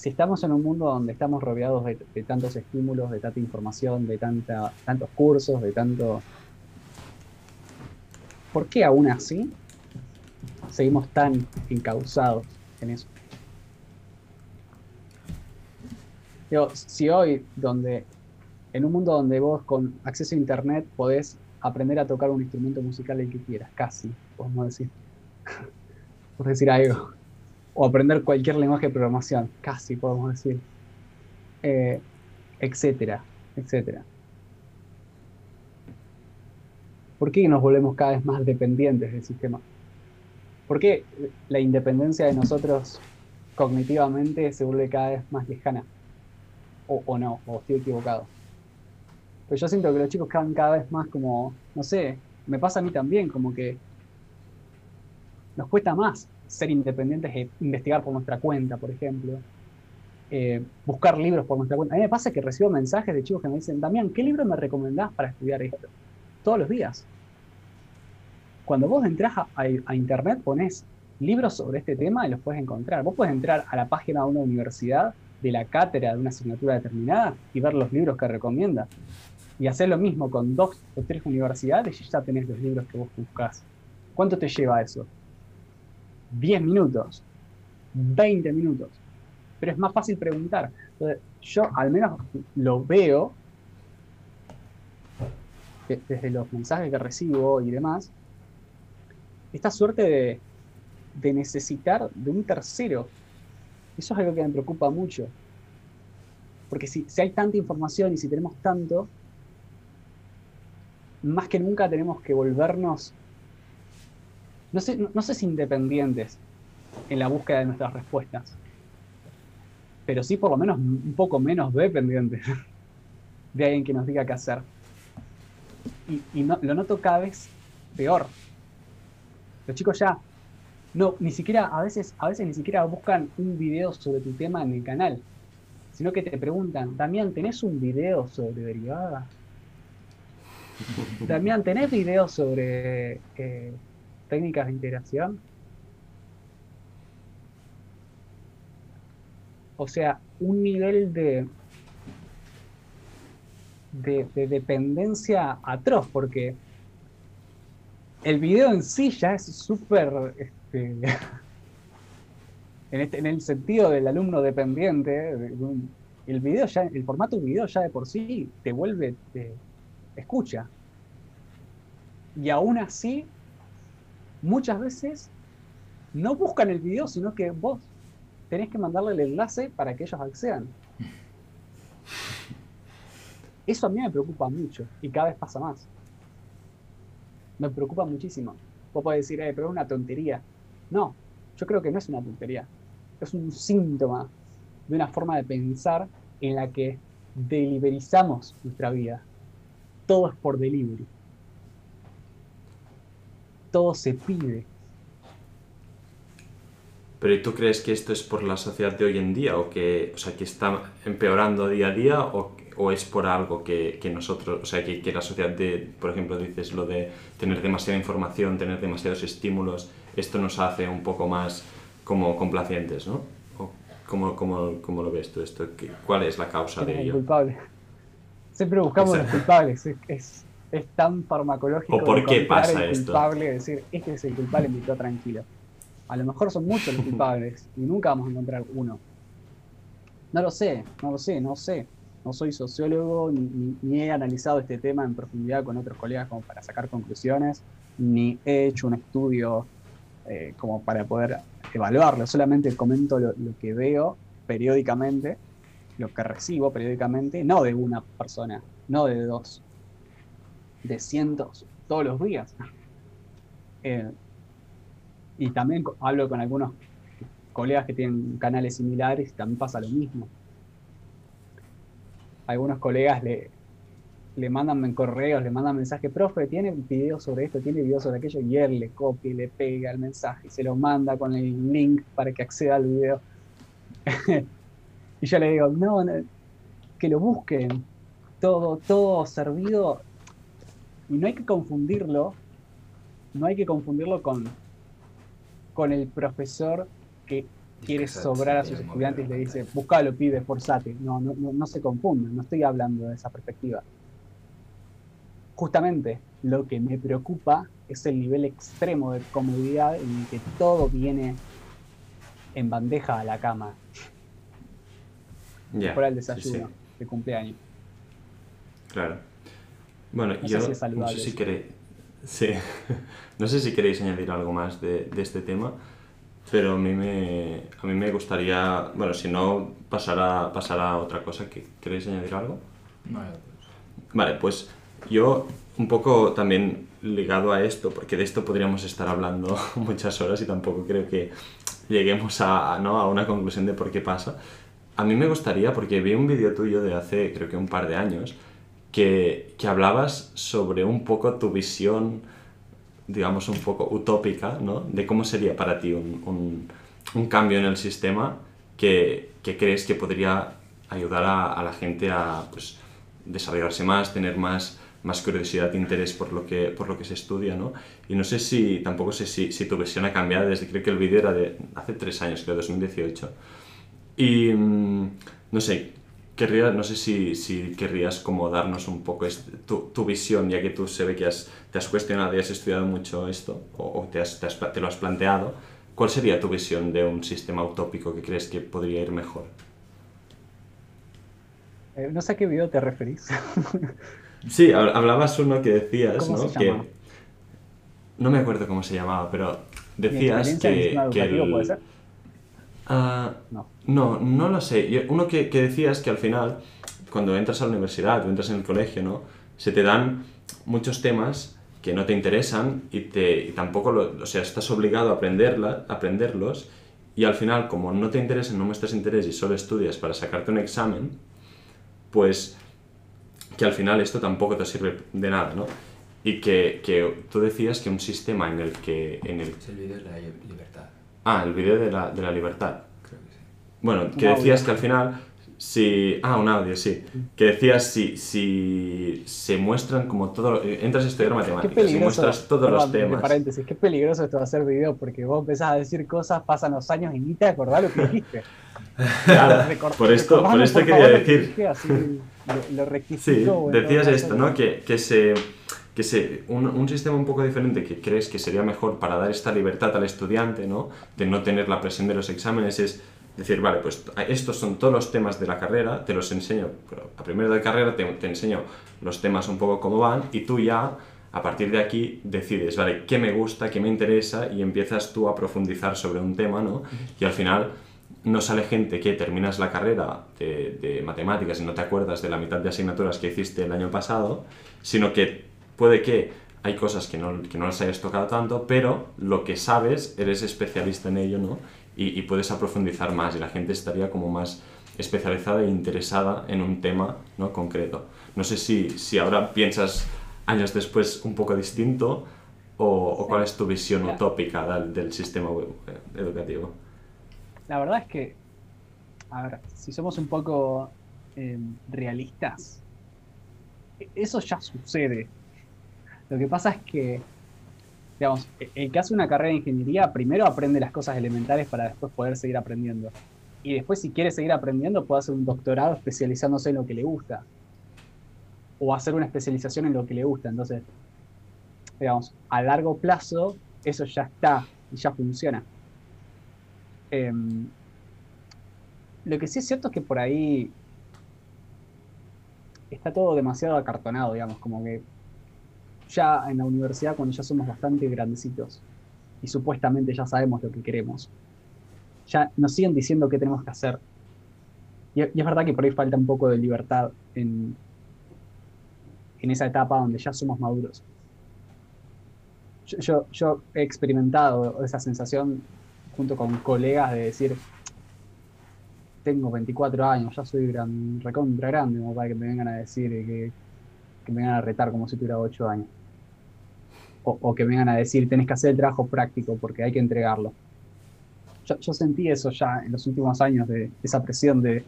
si estamos en un mundo donde estamos rodeados de, tantos estímulos, de tanta información, de tanta, tantos cursos, de tanto... ¿Por qué aún así seguimos tan encausados en eso? Si hoy, donde, en un mundo donde vos con acceso a internet podés aprender a tocar un instrumento musical el que quieras, casi, podemos decir por decir algo, o aprender cualquier lenguaje de programación, casi podemos decir, Eh, etcétera, etcétera. ¿Por qué nos volvemos cada vez más dependientes del sistema? ¿Por qué la independencia de nosotros cognitivamente se vuelve cada vez más lejana? O, o no, o estoy equivocado. Pero yo siento que los chicos quedan cada vez más como, no sé, me pasa a mí también, como que nos cuesta más ser independientes e investigar por nuestra cuenta, por ejemplo. Eh, buscar libros por nuestra cuenta. A mí me pasa que recibo mensajes de chicos que me dicen, Damián, ¿qué libro me recomendás para estudiar esto? Todos los días. Cuando vos entras a, a- internet, pones libros sobre este tema y los puedes encontrar. Vos puedes entrar a la página de una universidad, de la cátedra de una asignatura determinada y ver los libros que recomienda. Y hacer lo mismo con dos o tres universidades y ya tenés los libros que vos buscás. ¿Cuánto te lleva eso? 10 minutos, 20 minutos. Pero es más fácil preguntar. Entonces, yo al menos lo veo de- desde los mensajes que recibo y demás, esta suerte de, de necesitar de un tercero. Eso es algo que me preocupa mucho. Porque si, si hay tanta información y si tenemos tanto, más que nunca tenemos que volvernos no sé, no, no sé si independientes en la búsqueda de nuestras respuestas, pero sí por lo menos un poco menos dependientes de alguien que nos diga qué hacer. Y, y no- lo noto cada vez peor. Los chicos ya no, ni siquiera, a veces, a veces ni siquiera buscan un video sobre tu tema en el canal, sino que te preguntan, Damián, ¿tenés un video sobre derivadas? Damián, ¿tenés videos sobre eh, técnicas de integración? O sea, un nivel de, de, de dependencia atroz, porque el video en sí ya es súper, este, en, este- en el sentido del alumno dependiente, el video ya, el formato video ya de por sí te vuelve, te escucha. Y aún así, muchas veces no buscan el video, sino que vos tenés que mandarle el enlace para que ellos accedan. Eso a mí me preocupa mucho y cada vez pasa más. Me preocupa muchísimo. Vos podés decir, eh, pero es una tontería. No, yo creo que no es una tontería. Es un síntoma de una forma de pensar en la que deliberizamos nuestra vida. Todo es por delivery. Todo se pide. Pero ¿y tú crees que esto es por la sociedad de hoy en día o que, o sea, que está empeorando día a día o, o es por algo que, que nosotros, o sea, que, que la sociedad de, por ejemplo, dices lo de tener demasiada información, tener demasiados estímulos, esto nos hace un poco más como complacientes, ¿no? ¿O cómo, cómo, cómo lo ves tú esto? ¿Qué- ¿Cuál es la causa ¿Quién de es el ello? culpable? Siempre buscamos los Exacto. culpables. Es, es, es tan farmacológico. ¿O por qué pasa el esto? culpable, decir, este es el culpable, me quedo tranquilo. A lo mejor son muchos los culpables y nunca vamos a encontrar uno. No lo sé, no lo sé, no sé. No soy sociólogo ni, ni- ni he analizado este tema en profundidad con otros colegas como para sacar conclusiones, ni he hecho un estudio eh, como para poder evaluarlo. Solamente comento lo, lo que veo periódicamente, lo que recibo periódicamente, no de una persona, no de dos, de cientos todos los días. Eh, y también hablo con algunos colegas que tienen canales similares y también pasa lo mismo. Algunos colegas le, le mandan correos, le mandan mensajes, profe, tiene videos sobre esto, tiene videos sobre aquello, y él le copia y le pega el mensaje y se lo manda con el link para que acceda al video. y yo le digo, no, no, que lo busquen, todo, todo servido, y no hay que confundirlo, no hay que confundirlo con, con el profesor que quiere sobrar a sus estudiantes y le dice, buscalo, pide, esforzate. No, no, no, no se confundan, no estoy hablando de esa perspectiva justamente lo que me preocupa es el nivel extremo de comodidad en que todo viene en bandeja a la cama. Para el desayuno sí, sí. de cumpleaños. Claro. Bueno, No sé yo si es no sé si queréis. Sí. no sé si queréis añadir algo más de, de este tema, pero a mí me, a mí me gustaría. Bueno, si no, pasar a, pasar a otra cosa. que ¿Queréis añadir algo? No. Vale, pues yo un poco también ligado a esto, porque de esto podríamos estar hablando muchas horas y tampoco creo que lleguemos a, a, ¿no? a una conclusión de por qué pasa. A mí me gustaría, porque vi un vídeo tuyo de hace creo que un par de años, que, que hablabas sobre un poco tu visión, digamos, un poco utópica, ¿no? De cómo sería para ti un, un, un cambio en el sistema que, que crees que podría ayudar a, a la gente a pues, desarrollarse más, tener más, más curiosidad e interés por lo que, por lo que se estudia, ¿no? Y no sé si, tampoco sé si, si tu visión ha cambiado desde, creo que el vídeo era de hace tres años, creo, 2018. Y, mm, no sé, querría, no sé si, si querrías como darnos un poco este- tu, tu visión, ya que tú se ve que has, te has cuestionado y has estudiado mucho esto, o, o te, has- te has- te lo has planteado. ¿Cuál sería tu visión de un sistema utópico que crees que podría ir mejor? Eh, no sé a qué video te referís. Sí, hab- hablabas uno que decías, ¿Cómo ¿no? se que no me acuerdo cómo se llamaba, pero ¿Mi decías que, el- puede ser? Ah, No. no, no lo sé. Yo- uno que, que decías que al final, cuando entras a la universidad o entras en el colegio, ¿no? Se te dan muchos temas que no te interesan y, te, y tampoco, lo, o sea, estás obligado a aprenderla, aprenderlos y al final, como no te interesan, no muestras interés y solo estudias para sacarte un examen, pues que al final esto tampoco te sirve de nada, ¿no? Y que, que tú decías que un sistema en el que... En el, la libertad, ah, el vídeo de la, de la libertad. creo que sí. Bueno, que decías que al final, si... Ah, un audio, sí. Que decías si, si se muestran como todo... eh, Entras a estudiar matemáticas y peligroso. muestras todos perdón, los temas. paréntesis, qué peligroso esto de hacer video porque vos empezás a decir cosas, pasan los años y ni te acordás lo que dijiste. Claro, Recor- por esto, por esto por quería favor, lo que decir... dije, así lo, lo Sí, rectifico, decías esto, ¿no? Que, que se... Que se, un, un sistema un poco diferente que crees que sería mejor para dar esta libertad al estudiante, ¿no? De no tener la presión de los exámenes es decir, vale, pues estos son todos los temas de la carrera, te los enseño, a primero de carrera te, te enseño los temas un poco cómo van y tú ya, a partir de aquí, decides, vale, qué me gusta, qué me interesa y empiezas tú a profundizar sobre un tema, ¿no? Y al final no sale gente que terminas la carrera de, de matemáticas y no te acuerdas de la mitad de asignaturas que hiciste el año pasado, sino que puede que hay cosas que no, que no las hayas tocado tanto, pero lo que sabes, eres especialista en ello, ¿no? Y, y puedes profundizar más y la gente estaría como más especializada e interesada en un tema ¿no? concreto. No sé si, si ahora piensas años después un poco distinto o, o cuál es tu visión Mira. utópica del, del sistema eh, educativo. La verdad es que, a ver, si somos un poco eh, realistas, e- eso ya sucede. Lo que pasa es que, digamos, el que hace una carrera de ingeniería primero aprende las cosas elementales para después poder seguir aprendiendo. Y después, si quiere seguir aprendiendo, puede hacer un doctorado especializándose en lo que le gusta. O hacer una especialización en lo que le gusta. Entonces, digamos, a largo plazo, eso ya está y ya funciona. Em, lo que sí es cierto es que por ahí está todo demasiado acartonado, digamos, como que ya en la universidad cuando ya somos bastante grandecitos y supuestamente ya sabemos lo que queremos, ya nos siguen diciendo qué tenemos que hacer. Y, es verdad que por ahí falta un poco de libertad en, en esa etapa donde ya somos maduros. Yo, yo, he experimentado esa sensación junto con colegas de decir, tengo 24 años, ya soy gran, recontra grande, como para que me vengan a decir que que me vengan a retar como si tuviera 8 años. O, o que vengan a decir, tenés que hacer el trabajo práctico porque hay que entregarlo. Yo, sentí eso ya en los últimos años, de esa presión de,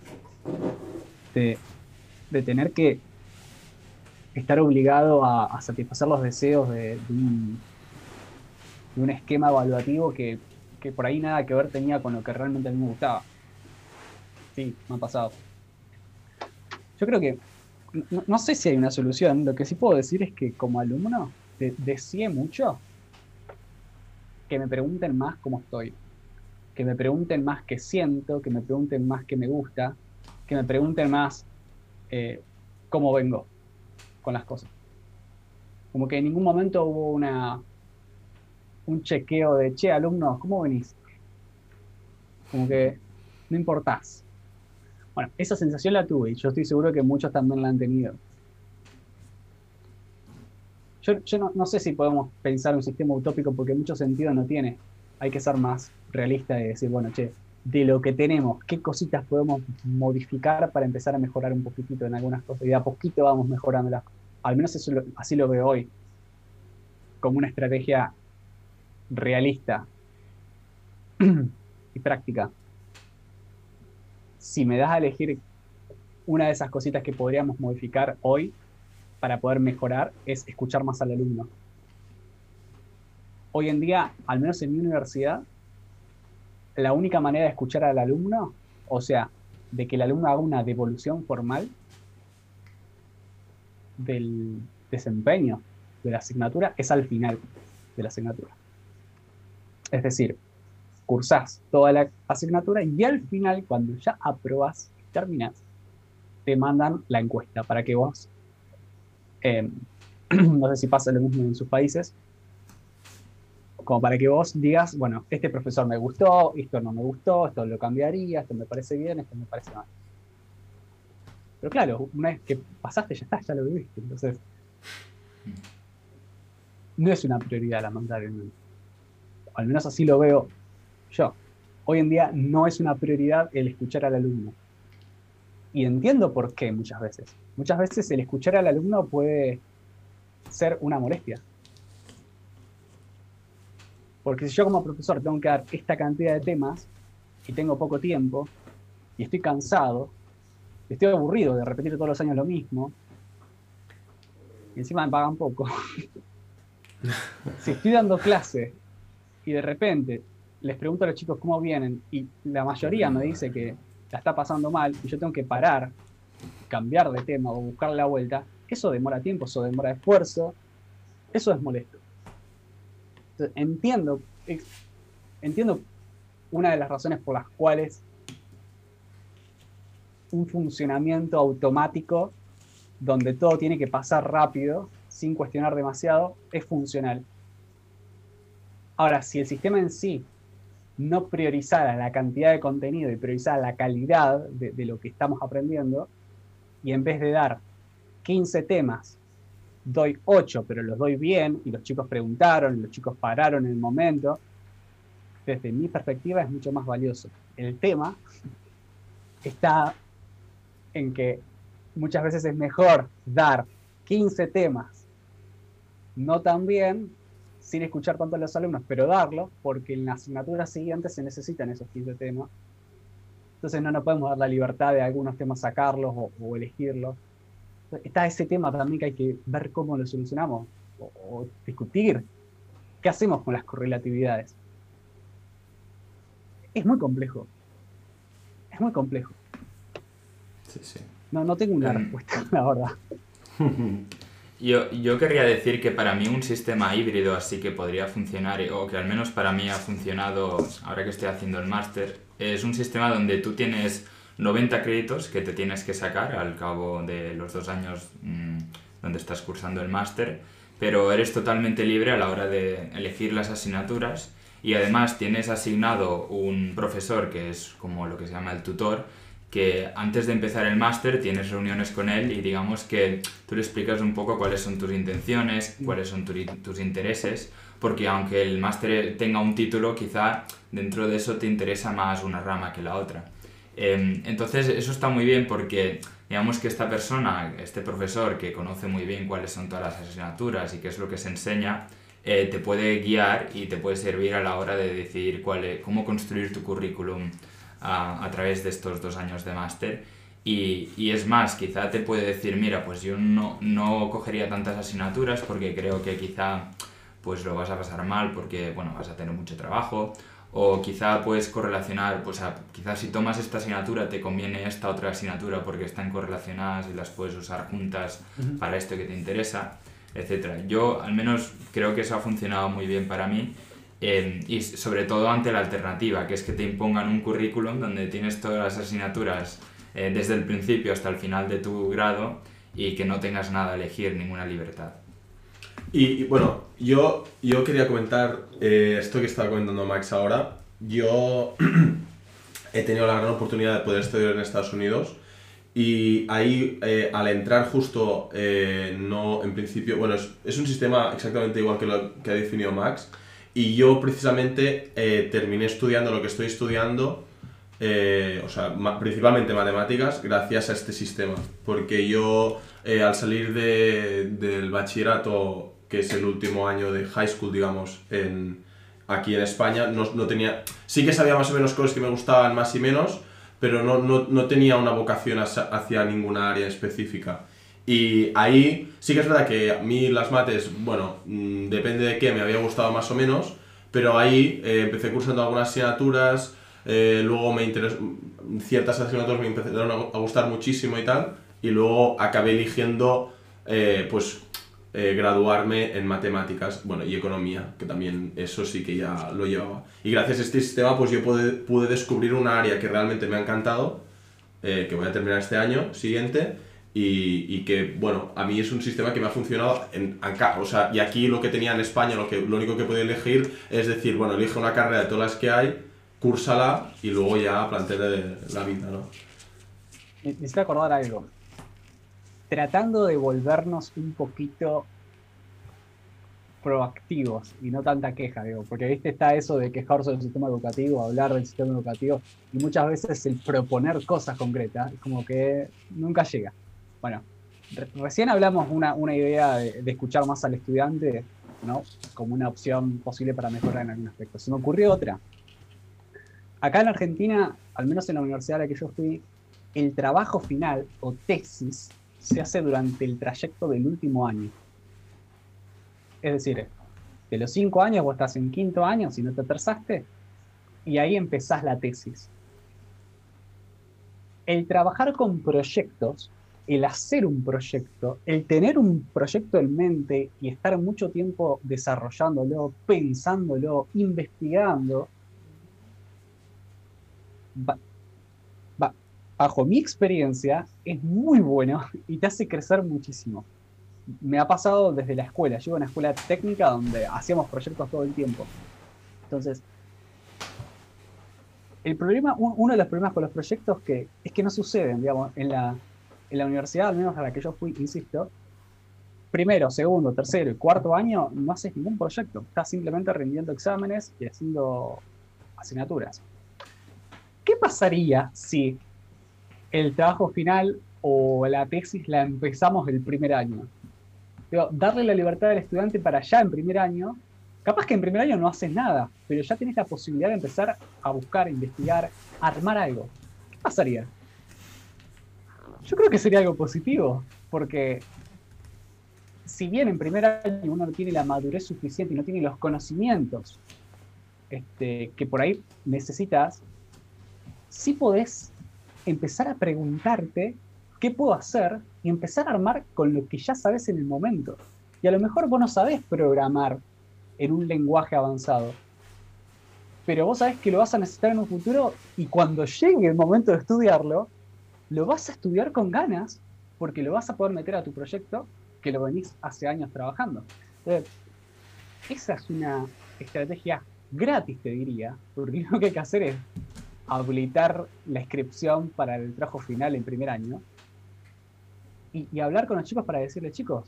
de, tener que estar obligado a, satisfacer los deseos de, de un, de un esquema evaluativo que, que por ahí nada que ver tenía con lo que realmente a mí me gustaba. Sí, me ha pasado. Yo creo que, no, no sé si hay una solución, lo que sí puedo decir es que como alumno de- deseé mucho que me pregunten más cómo estoy, que me pregunten más qué siento, que me pregunten más qué me gusta, que me pregunten más eh, cómo vengo con las cosas. Como que en ningún momento hubo una un chequeo de, che, alumnos, ¿cómo venís? Como que no importás. Bueno, esa sensación la tuve y yo estoy seguro que muchos también la han tenido. Yo, no, sé si podemos pensar un sistema utópico porque mucho sentido no tiene. Hay que ser más realista y decir, bueno, che, de lo que tenemos, qué cositas podemos modificar para empezar a mejorar un poquitito en algunas cosas. Y de a poquito vamos mejorándolas. Al menos eso así lo veo hoy. Como una estrategia realista y práctica. Si me das a elegir una de esas cositas que podríamos modificar hoy para poder mejorar, es escuchar más al alumno. Hoy en día, al menos en mi universidad, la única manera de escuchar al alumno, o sea, de que el alumno haga una devolución formal del desempeño de la asignatura, es al final de la asignatura. Es decir, cursás toda la asignatura y al final, cuando ya aprobás y terminás, te mandan la encuesta para que vos, eh, no sé si pasa lo mismo en sus países, como para que vos digas, bueno, este profesor me gustó, esto no me gustó, esto lo cambiaría, esto me parece bien, esto me parece mal. Pero claro, una vez que pasaste, ya está, ya lo viviste. Entonces, no es una prioridad lamentablemente. Al menos así lo veo yo. Hoy en día no es una prioridad el escuchar al alumno. Y entiendo por qué muchas veces. Muchas veces el escuchar al alumno puede ser una molestia. Porque si yo como profesor tengo que dar esta cantidad de temas y tengo poco tiempo y estoy cansado, y estoy aburrido de repetir todos los años lo mismo, y encima me pagan poco. si estoy dando clase y de repente les pregunto a los chicos cómo vienen y la mayoría me dice que la está pasando mal y yo tengo que parar, cambiar de tema o buscar la vuelta, eso demora tiempo, eso demora esfuerzo, eso es molesto. Entonces, entiendo, entiendo una de las razones por las cuales un funcionamiento automático donde todo tiene que pasar rápido, sin cuestionar demasiado, es funcional. Ahora, si el sistema en sí no priorizara la cantidad de contenido y priorizara la calidad de, lo que estamos aprendiendo, y en vez de dar 15 temas, doy 8, pero los doy bien, y los chicos preguntaron, los chicos pararon en el momento, desde mi perspectiva es mucho más valioso. El tema está en que muchas veces es mejor dar 15 temas no tan bien, sin escuchar tanto a los alumnos, pero darlo, porque en la asignatura siguiente se necesitan esos 15 temas. Entonces no nos podemos dar la libertad de algunos temas sacarlos o, o elegirlos. Está ese tema también que hay que ver cómo lo solucionamos o, o discutir. ¿Qué hacemos con las correlatividades? Es muy complejo. Es muy complejo. Sí, sí. No, no tengo una Em. respuesta, la verdad. Yo, yo querría decir que para mí un sistema híbrido así que podría funcionar, o que al menos para mí ha funcionado ahora que estoy haciendo el máster, es un sistema donde tú tienes 90 créditos que te tienes que sacar al cabo de los dos años mm, donde estás cursando el máster, pero eres totalmente libre a la hora de elegir las asignaturas y además tienes asignado un profesor que es como lo que se llama el tutor, que antes de empezar el máster tienes reuniones con él y digamos que tú le explicas un poco cuáles son tus intenciones, cuáles son tu- tus intereses, porque aunque el máster tenga un título, quizá dentro de eso te interesa más una rama que la otra. Em, entonces eso está muy bien porque digamos que esta persona, este profesor que conoce muy bien cuáles son todas las asignaturas y qué es lo que se enseña, eh, te puede guiar y te puede servir a la hora de decidir cuál cómo construir tu currículum a, a, través de estos dos años de máster. Y, y, es más, quizá te puede decir, mira, pues yo no, no cogería tantas asignaturas porque creo que quizá pues lo vas a pasar mal porque, bueno, vas a tener mucho trabajo o quizá puedes correlacionar, pues quizás si tomas esta asignatura te conviene esta otra asignatura porque están correlacionadas y las puedes usar juntas para esto que te interesa, etc. Yo al menos creo que eso ha funcionado muy bien para mí eh, y sobre todo ante la alternativa, que es que te impongan un currículum donde tienes todas las asignaturas eh, desde el principio hasta el final de tu grado y que no tengas nada a elegir, ninguna libertad. Y, bueno, yo, yo quería comentar eh, esto que estaba comentando Max ahora. Yo he tenido la gran oportunidad de poder estudiar en Estados Unidos y ahí eh, al entrar justo, eh, no en principio, bueno, es, es, un sistema exactamente igual que lo que ha definido Max y yo precisamente terminé estudiando lo que estoy estudiando. o sea, principalmente matemáticas, gracias a este sistema. Porque yo, al salir de, del bachillerato, que es el último año de high school, digamos, en, aquí en España, no, no, tenía... Sí que sabía más o menos cosas que me gustaban más y menos, pero no, no, no tenía una vocación hacia, ninguna área específica. Y ahí sí que es verdad que a mí las mates, bueno, mm, depende de qué, me había gustado más o menos, pero ahí eh, empecé cursando algunas asignaturas, eh, luego me interesó, ciertas asignaturas me empezaron a gustar muchísimo y tal, y luego acabé eligiendo eh, pues eh, graduarme en matemáticas, bueno, y economía, que también eso sí que ya lo llevaba. Y gracias a este sistema, pues yo pude, pude descubrir un área que realmente me ha encantado, eh, que voy a terminar este año siguiente, y, y, que, bueno, a mí es un sistema que me ha funcionado en acá, o sea, y aquí lo que tenía en España, lo, que, lo único que podía elegir es decir, bueno, elige una carrera de todas las que hay, cúrsala y luego ya plantearle la vida, ¿no? Necesito acordar algo tratando de volvernos un poquito proactivos y no tanta queja, digo, porque viste está eso de quejarse del sistema educativo, hablar del sistema educativo y muchas veces el proponer cosas concretas como que nunca llega. Bueno, recién hablamos una, una idea de, escuchar más al estudiante, ¿no? Como una opción posible para mejorar en algún aspecto. Se me ocurrió otra. Acá en Argentina, al menos en la universidad a la que yo fui, el trabajo final o tesis se hace durante el trayecto del último año. Es decir, de los cinco años vos estás en quinto año, si no te atrasaste, y ahí empezás la tesis. El trabajar con proyectos, el hacer un proyecto, el tener un proyecto en mente y estar mucho tiempo desarrollándolo, pensándolo, investigando, bajo mi experiencia, es muy bueno y te hace crecer muchísimo. Me ha pasado desde la escuela. Llevo a una escuela técnica donde hacíamos proyectos todo el tiempo. Entonces, el problema, uno de los problemas con los proyectos que, es que no suceden, digamos, en la, en la universidad, al menos a la que yo fui, insisto, primero, segundo, tercero y cuarto año no haces ningún proyecto. Estás simplemente rindiendo exámenes y haciendo asignaturas. ¿Qué pasaría si el trabajo final o la tesis la empezamos el primer año. darle la libertad al estudiante para ya en primer año, capaz que en primer año no haces nada, pero ya tienes la posibilidad de empezar a buscar, investigar, armar algo. ¿Qué pasaría? Yo creo que sería algo positivo, porque si bien en primer año uno no tiene la madurez suficiente y no tiene los conocimientos este, que por ahí necesitas, sí podés empezar a preguntarte qué puedo hacer y empezar a armar con lo que ya sabes en el momento. Y a lo mejor vos no sabés programar en un lenguaje avanzado, pero vos sabés que lo vas a necesitar en un futuro y cuando llegue el momento de estudiarlo, lo vas a estudiar con ganas porque lo vas a poder meter a tu proyecto que lo venís hace años trabajando. Esa es una estrategia gratis, te diría, porque lo que hay que hacer es habilitar la inscripción para el trabajo final en primer año y, hablar con los chicos para decirles, chicos,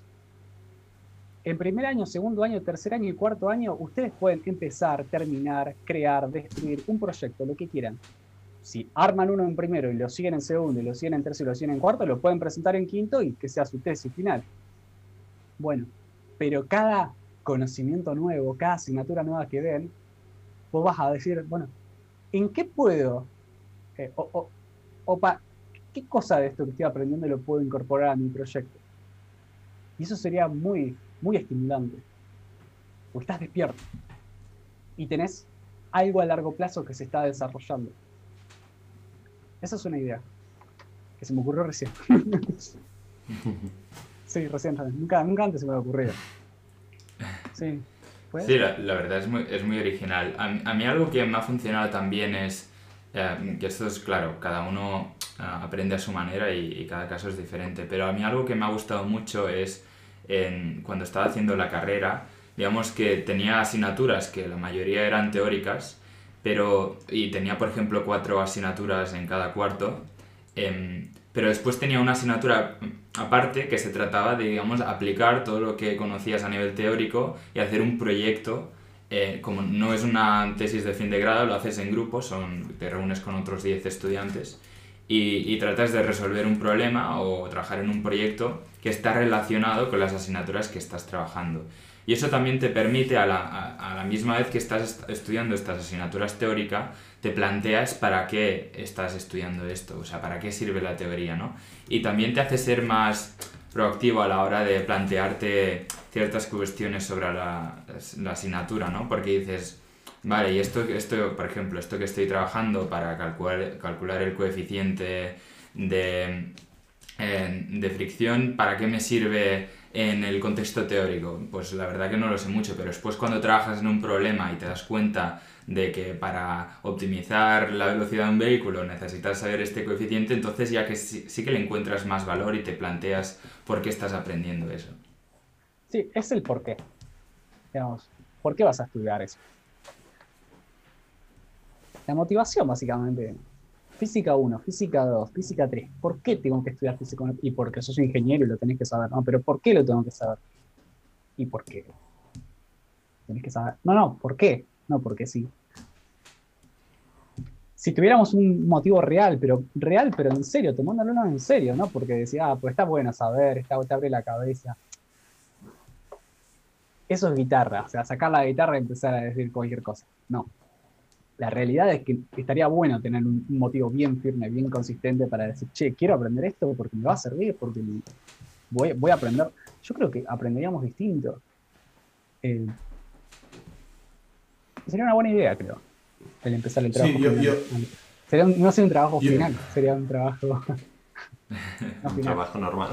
en primer año, segundo año, tercer año y cuarto año, ustedes pueden empezar, terminar, crear, destruir un proyecto, lo que quieran. Si arman uno en primero y lo siguen en segundo, y lo siguen en tercero y lo siguen en cuarto, lo pueden presentar en quinto y que sea su tesis final. Bueno, pero cada conocimiento nuevo, cada asignatura nueva que den, vos vas a decir, bueno, ¿en qué puedo? Eh, o, o, ¿Qué cosa de esto que estoy aprendiendo lo puedo incorporar a mi proyecto? Y eso sería muy, muy estimulante. Porque estás despierto. Y tenés algo a largo plazo que se está desarrollando. Esa es una idea que se me ocurrió recién. sí, recién, nunca, nunca antes se me había ocurrido. Sí, sí la, verdad es muy, es muy original. A, mí algo que me ha funcionado también es eh, que esto es claro, cada uno eh, aprende a su manera y, cada caso es diferente, pero a mí algo que me ha gustado mucho es en, cuando estaba haciendo la carrera, digamos que tenía asignaturas que la mayoría eran teóricas, pero y tenía por ejemplo cuatro asignaturas en cada cuarto, em, pero después tenía una asignatura aparte que se trataba de digamos aplicar todo lo que conocías a nivel teórico y hacer un proyecto eh, como no es una tesis de fin de grado, lo haces en grupo, son, te reúnes con otros 10 estudiantes y, y, tratas de resolver un problema o trabajar en un proyecto que está relacionado con las asignaturas que estás trabajando. Y eso también te permite, a la, a, la misma vez que estás estudiando estas asignaturas teóricas, te planteas para qué estás estudiando esto, o sea, para qué sirve la teoría, ¿no? Y también te hace ser más proactivo a la hora de plantearte ciertas cuestiones sobre la, la asignatura, ¿no? Porque dices, vale, y esto, esto, por ejemplo, esto que estoy trabajando para calcular, calcular el coeficiente de, eh, de fricción, ¿para qué me sirve en el contexto teórico? Pues la verdad que no lo sé mucho, pero después cuando trabajas en un problema y te das cuenta de que para optimizar la velocidad de un vehículo necesitas saber este coeficiente, entonces ya que sí, que le encuentras más valor y te planteas por qué estás aprendiendo eso. Sí, es el por qué. Digamos, ¿por qué vas a estudiar eso? La motivación, básicamente. Física 1, física 2, física 3. ¿Por qué tengo que estudiar física 1? Y porque sos ingeniero y lo tenés que saber. No, pero ¿por qué lo tengo que saber? ¿Y por qué? Tenés que saber. No, no, ¿por qué? No, porque sí. Si tuviéramos un motivo real, pero real, pero en serio, tomándolo en serio, ¿no? Porque decía, ah, pues está bueno saber, está, te abre la cabeza. Eso es guitarra, o sea, sacar la guitarra y empezar a decir cualquier cosa. No, la realidad es que estaría bueno tener un, motivo bien firme, bien consistente para decir, che, quiero aprender esto porque me va a servir, porque voy, voy a aprender. Yo creo que aprenderíamos distinto. Eh, sería una buena idea, creo, el empezar el trabajo. Sería no sería un trabajo final, sería un trabajo. un trabajo normal.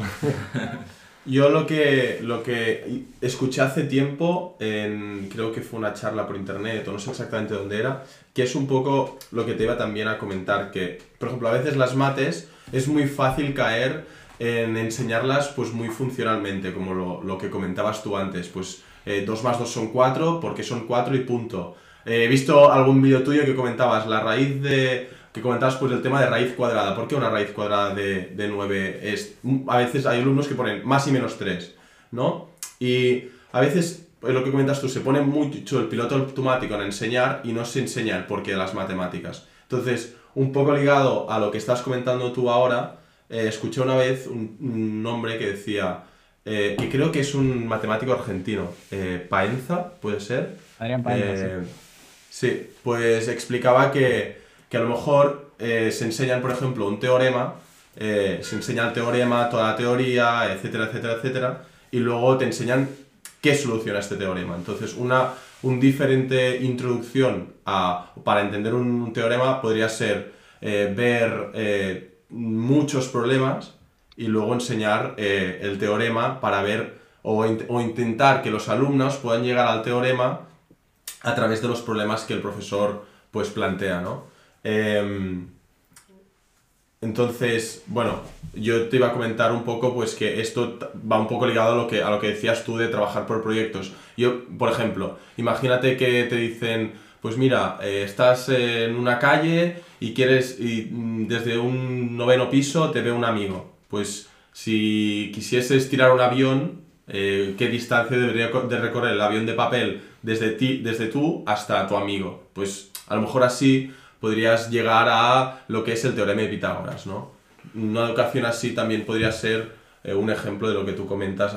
Yo lo que, lo que escuché hace tiempo, en, creo que fue una charla por internet, o no sé exactamente dónde era, que es un poco lo que te iba también a comentar, que, por ejemplo, a veces las mates es muy fácil caer en enseñarlas pues muy funcionalmente, como lo, lo que comentabas tú antes, pues eh, 2 más 2 son 4, porque son 4 y punto. Eh, he visto algún vídeo tuyo que comentabas la raíz de que comentabas pues el tema de raíz cuadrada. ¿Por qué una raíz cuadrada de, de 9 es... A veces hay alumnos que ponen más y menos 3, ¿no? Y a veces, pues lo que comentas tú, se pone mucho el piloto automático en enseñar y no se enseña el porqué de las matemáticas. Entonces, un poco ligado a lo que estás comentando tú ahora, eh, escuché una vez un, nombre que decía, eh, que creo que es un matemático argentino, eh, Paenza, ¿puede ser? Adrián Paenza, sí. sí, pues explicaba que que a lo mejor eh, se enseñan, por ejemplo, un teorema, eh, se enseña el teorema, toda la teoría, etcétera, etcétera, etcétera, y luego te enseñan qué soluciona este teorema. Entonces, una un diferente introducción a, para entender un, teorema podría ser eh, ver muchos problemas y luego enseñar el teorema para ver o, o intentar que los alumnos puedan llegar al teorema a través de los problemas que el profesor pues plantea, ¿no? Em, entonces, bueno, yo te iba a comentar un poco pues que esto va un poco ligado a lo que, a lo que decías tú de trabajar por proyectos. Yo, por ejemplo, imagínate que te dicen, pues mira, eh, estás en una calle y quieres, y mm, desde un noveno piso te ve un amigo. Pues si quisieses tirar un avión, eh, ¿qué distancia debería de recorrer el avión de papel desde, ti, desde tú hasta tu amigo? Pues a lo mejor así podrías llegar a lo que es el teorema de Pitágoras, ¿no? Una educación así también podría ser eh, un ejemplo de lo que tú comentas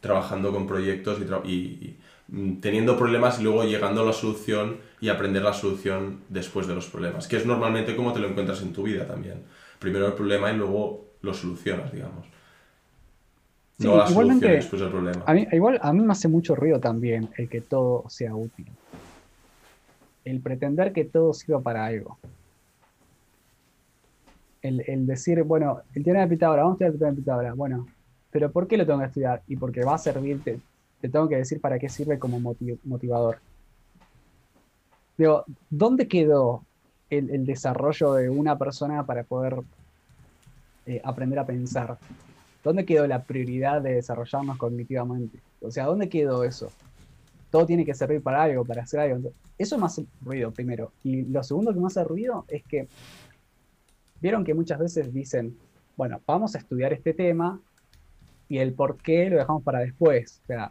trabajando con proyectos y, y, mm, teniendo problemas y luego llegando a la solución y aprender la solución después de los problemas, que es normalmente como te lo encuentras en tu vida también. Primero el problema y luego lo solucionas, digamos. no la solución después del problema. A mí, igual a mí me hace mucho ruido también el que todo sea útil el pretender que todo sirva para algo. El, decir, bueno, el teorema de Pitágoras, vamos a estudiar el teorema de Pitágoras, bueno, pero ¿por qué lo tengo que estudiar? Y porque va a servirte, te tengo que decir para qué sirve como motivador. Digo, ¿dónde quedó el, desarrollo de una persona para poder eh, aprender a pensar? ¿Dónde quedó la prioridad de desarrollarnos cognitivamente? O sea, ¿dónde quedó eso? Todo tiene que servir para algo, para hacer algo. Eso me hace ruido primero. Y lo segundo que me hace ruido es que vieron que muchas veces dicen, bueno, vamos a estudiar este tema y el por qué lo dejamos para después. O sea,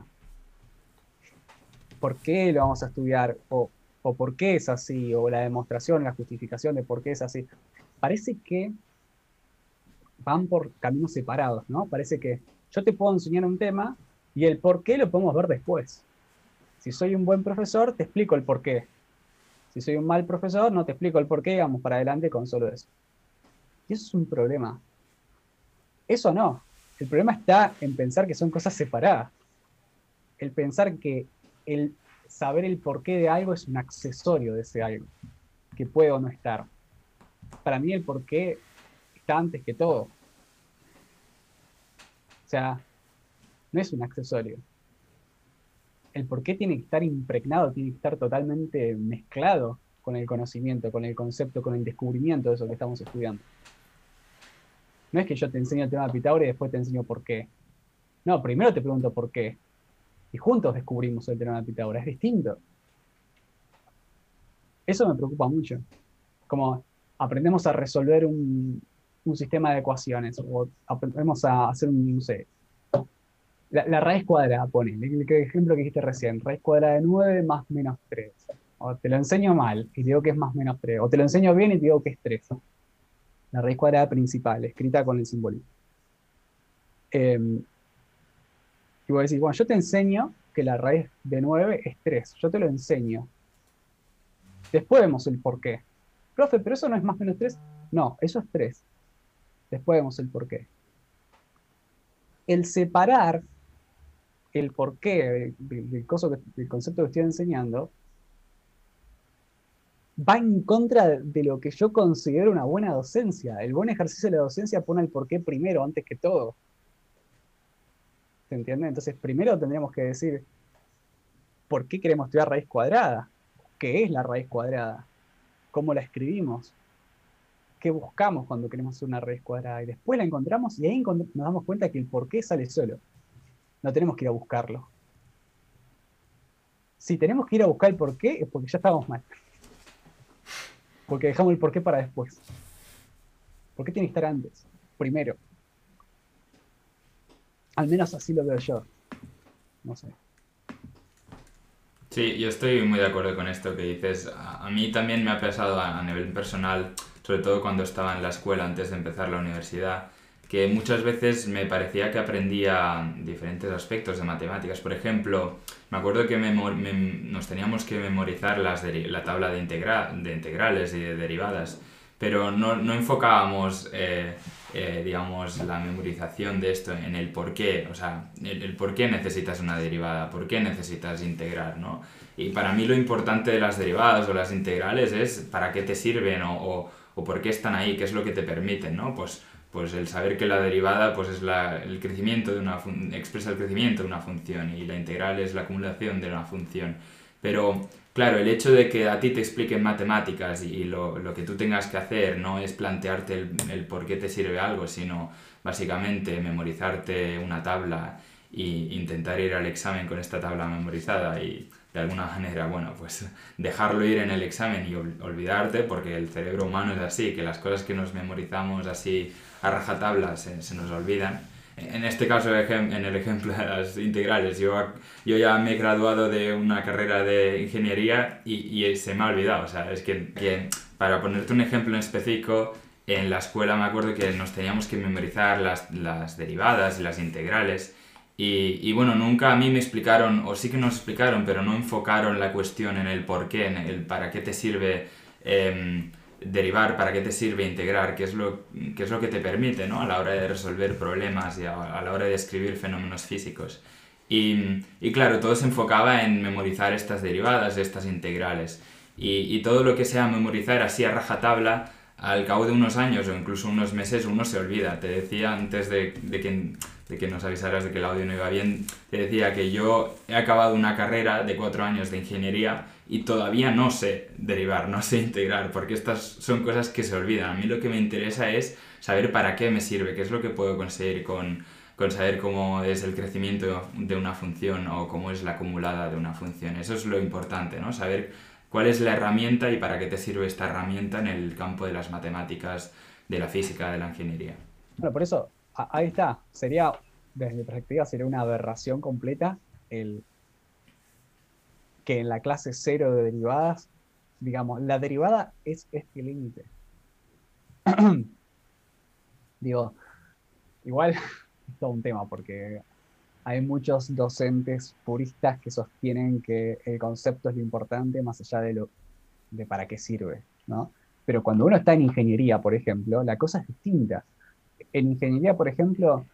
¿por qué lo vamos a estudiar? O, o por qué es así, o la demostración, la justificación de por qué es así. Parece que van por caminos separados, ¿no? Parece que yo te puedo enseñar un tema y el por qué lo podemos ver después. Si soy un buen profesor, te explico el por qué. Si soy un mal profesor, no te explico el por qué, vamos para adelante con solo eso. Y eso es un problema. Eso no. El problema está en pensar que son cosas separadas. El pensar que el saber el porqué de algo es un accesorio de ese algo, que puede o no estar. Para mí el porqué está antes que todo. O sea, no es un accesorio el por qué tiene que estar impregnado, tiene que estar totalmente mezclado con el conocimiento, con el concepto, con el descubrimiento de eso que estamos estudiando. No es que yo te enseño el tema de Pitágoras y después te enseño por qué. No, primero te pregunto por qué. Y juntos descubrimos el tema de Pitágoras. Es distinto. Eso me preocupa mucho. Como aprendemos a resolver un, sistema de ecuaciones o aprendemos a hacer un, no la, raíz cuadrada, pone, el, ejemplo que dijiste recién, raíz cuadrada de 9 más menos 3. O te lo enseño mal y digo que es más menos 3. O te lo enseño bien y te digo que es 3. La raíz cuadrada principal, escrita con el simbolismo. Em, y voy a decir, bueno, yo te enseño que la raíz de 9 es 3. Yo te lo enseño. Después vemos el por qué. Profe, pero eso no es más menos 3. No, eso es 3. Después vemos el por qué. El separar el porqué del, concepto que estoy enseñando va en contra de, lo que yo considero una buena docencia. El buen ejercicio de la docencia pone el porqué primero, antes que todo. ¿Se entiende? Entonces, primero tendríamos que decir, ¿por qué queremos estudiar raíz cuadrada? ¿Qué es la raíz cuadrada? ¿Cómo la escribimos? ¿Qué buscamos cuando queremos una raíz cuadrada? Y después la encontramos y ahí nos damos cuenta que el porqué sale solo. No tenemos que ir a buscarlo. Si tenemos que ir a buscar el porqué, es porque ya estábamos mal. Porque dejamos el porqué para después. ¿Por qué tiene que estar antes? Primero. Al menos así lo veo yo. No sé. Sí, yo estoy muy de acuerdo con esto que dices. A, mí también me ha pesado a nivel personal, sobre todo cuando estaba en la escuela antes de empezar la universidad, que muchas veces me parecía que aprendía diferentes aspectos de matemáticas. Por ejemplo, me acuerdo que nos teníamos que memorizar las la tabla de, de integrales y de derivadas, pero no, no enfocábamos, eh, eh, digamos, la memorización de esto en el por qué, o sea, el, por qué necesitas una derivada, por qué necesitas integrar, ¿no? Y para mí lo importante de las derivadas o las integrales es para qué te sirven o, o, o por qué están ahí, qué es lo que te permiten, ¿no? Pues pues el saber que la derivada pues es el crecimiento de una expresa el crecimiento de una función y la integral es la acumulación de una función. Pero claro, el hecho de que a ti te expliquen matemáticas y, lo, lo, que tú tengas que hacer no es plantearte el, el, por qué te sirve algo, sino básicamente memorizarte una tabla e intentar ir al examen con esta tabla memorizada y de alguna manera, bueno, pues dejarlo ir en el examen y olvidarte, porque el cerebro humano es así, que las cosas que nos memorizamos así a rajatabla se, se nos olvidan, en este caso, en el ejemplo de las integrales, yo, yo ya me he graduado de una carrera de ingeniería y, y se me ha olvidado. O sea, es que, que, para ponerte un ejemplo en específico, en la escuela me acuerdo que nos teníamos que memorizar las, las derivadas y las integrales. Y, y, bueno, nunca a mí me explicaron, o sí que nos explicaron, pero no enfocaron la cuestión en el por qué, en el para qué te sirve. Eh, derivar, para qué te sirve integrar, qué es lo, qué es lo que te permite ¿no? a la hora de resolver problemas y a, la hora de describir fenómenos físicos. Y, y, claro, todo se enfocaba en memorizar estas derivadas, estas integrales. Y, y, todo lo que sea memorizar así a rajatabla, al cabo de unos años o incluso unos meses uno se olvida. Te decía antes de, de, que, de que nos avisaras de que el audio no iba bien, te decía que yo he acabado una carrera de cuatro años de ingeniería y todavía no sé derivar, no sé integrar, porque estas son cosas que se olvidan. A mí lo que me interesa es saber para qué me sirve, qué es lo que puedo conseguir con, con saber cómo es el crecimiento de una función o cómo es la acumulada de una función. Eso es lo importante, ¿no? Saber cuál es la herramienta y para qué te sirve esta herramienta en el campo de las matemáticas, de la física, de la ingeniería. Bueno, por eso, ahí está. Sería, desde mi perspectiva, sería una aberración completa el que en la clase cero de derivadas, digamos, la derivada es este límite. Digo, igual es todo un tema porque hay muchos docentes puristas que sostienen que el concepto es lo importante más allá de lo de para qué sirve, ¿no? Pero cuando uno está en ingeniería, por ejemplo, la cosa es distinta. En ingeniería, por ejemplo,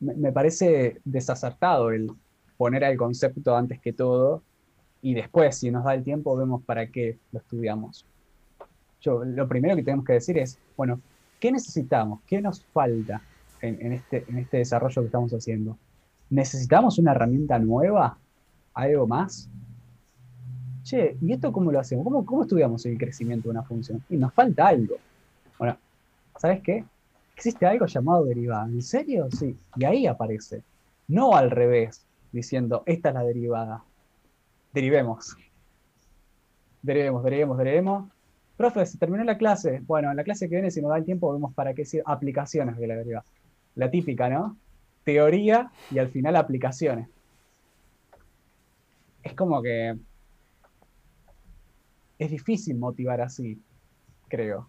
me, me parece desacertado el poner al concepto antes que todo y después, si nos da el tiempo, vemos para qué lo estudiamos. Yo, lo primero que tenemos que decir es, bueno, ¿qué necesitamos? ¿Qué nos falta en, este, en este desarrollo que estamos haciendo? ¿Necesitamos una herramienta nueva? ¿Algo más? Che, ¿y esto cómo lo hacemos? ¿Cómo, cómo estudiamos el crecimiento de una función? Y nos falta algo. Bueno, ¿sabes qué? Existe algo llamado derivada. ¿En serio? Sí. Y ahí aparece. No al revés, diciendo, esta es la derivada derivemos. Derivemos, derivemos, derivemos. Profe, se terminó la clase. Bueno, en la clase que viene, si nos da el tiempo, vemos para qué sirve aplicaciones de la deriva. La típica, ¿no? Teoría y al final aplicaciones. Es como que es difícil motivar así, creo.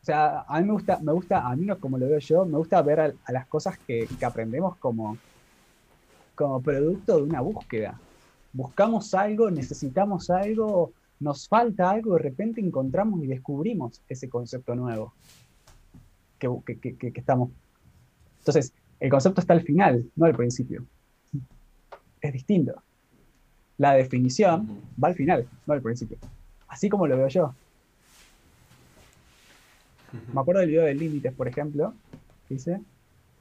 O sea, a mí me gusta, me gusta, a mí no como lo veo yo, me gusta ver a, las cosas que aprendemos como, como producto de una búsqueda. Buscamos algo, necesitamos algo, nos falta algo, de repente encontramos y descubrimos ese concepto nuevo que, que, que, estamos. Entonces, el concepto está al final, no al principio. Es distinto. La definición va al final, no al principio. Así como lo veo yo. Me acuerdo del video de límites, por ejemplo, dice,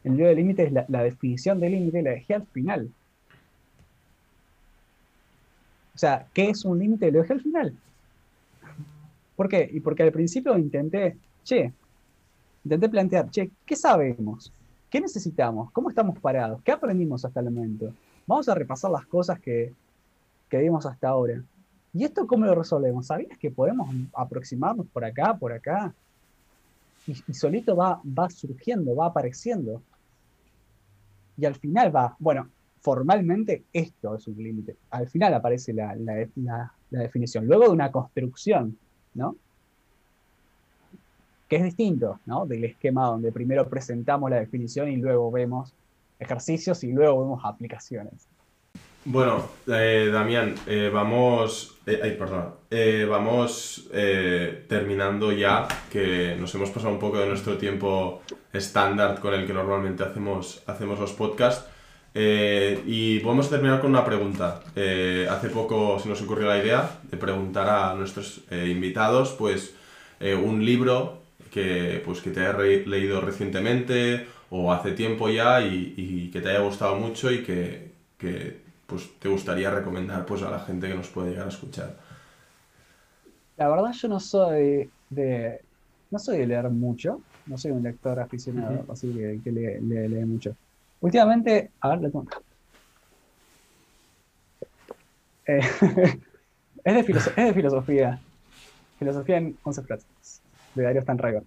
el video de límites, la, la definición de límite la dejé al final. O sea, ¿qué es un límite? Lo dejé al final. ¿Por qué? Y porque al principio intenté, che, intenté plantear, che, ¿qué sabemos? ¿Qué necesitamos? ¿Cómo estamos parados? ¿Qué aprendimos hasta el momento? Vamos a repasar las cosas que, que vimos hasta ahora. ¿Y esto cómo lo resolvemos? ¿Sabías que podemos aproximarnos por acá, por acá? Y, y solito va, va surgiendo, va apareciendo y al final va, bueno, formalmente esto es un límite. Al final aparece la, definición, luego de una construcción, ¿no? Que es distinto, ¿no? Del esquema donde primero presentamos la definición y luego vemos ejercicios y luego vemos aplicaciones. Bueno, eh, Damián, eh, vamos, eh, ay, perdón, vamos terminando ya, que nos hemos pasado un poco de nuestro tiempo estándar con el que normalmente hacemos, hacemos los podcasts. y vamos a terminar con una pregunta. hace poco se nos ocurrió la idea de preguntar a nuestros invitados, pues, un libro que, pues, que te haya leído recientemente o hace tiempo ya y, y que te haya gustado mucho y que, que pues te gustaría recomendar pues, a la gente que nos puede llegar a escuchar? La verdad yo no soy de, no soy de leer mucho, no soy un lector aficionado, así que, que lee, mucho. Últimamente, a ver, le tengo eh, es, de es de filosofía, filosofía en 11 frases, de Dario Stanriver.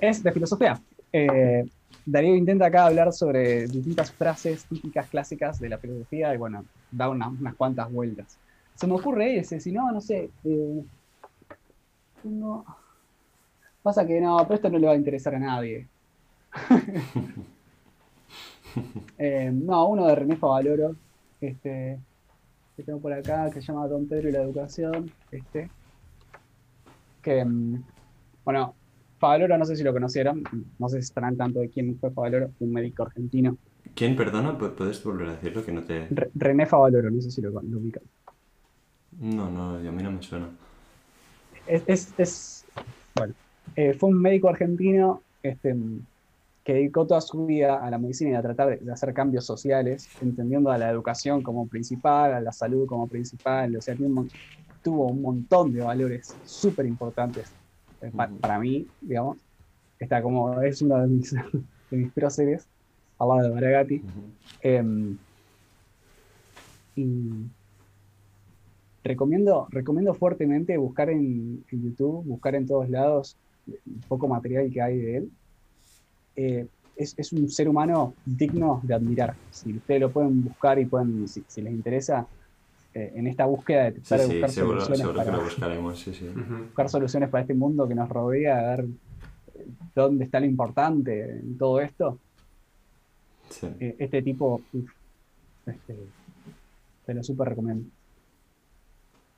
Es de filosofía. Eh, Darío intenta acá hablar sobre distintas frases típicas clásicas de la filosofía y bueno, da unas cuantas vueltas. Se me ocurre ese, si no, no sé. Eh, pasa que no, pero esto no le va a interesar a nadie. Eh, no, uno de René Favaloro, este, que tengo por acá, que se llama Don Pedro y la Educación. Este, que, mm, bueno, Favaloro, no sé si lo conocieron, no sé si estarán tanto de quién fue Favaloro, un médico argentino. ¿Quién, perdona? ¿Puedes volver a decirlo? Que no te... René Favaloro, no sé si lo, lo ubican. No, no, a mí no me suena. Es, es, bueno, eh, fue un médico argentino este, que dedicó toda su vida a la medicina y a tratar de, hacer cambios sociales, entendiendo a la educación como principal, a la salud como principal, o sea, tuvo un montón de valores súper importantes para, mí, digamos. Está como, es uno de mis, de mis próceres, al lado de Maragati. Em, y recomiendo, recomiendo fuertemente buscar en, YouTube, buscar en todos lados un poco material que hay de él. Eh, es, un ser humano digno de admirar. Si ustedes lo pueden buscar y pueden, si, les interesa, eh, en esta búsqueda de buscar soluciones para, buscaremos, buscar soluciones para este mundo que nos rodea, a ver eh, dónde está lo importante en todo esto. este tipo, este, te lo súper recomiendo.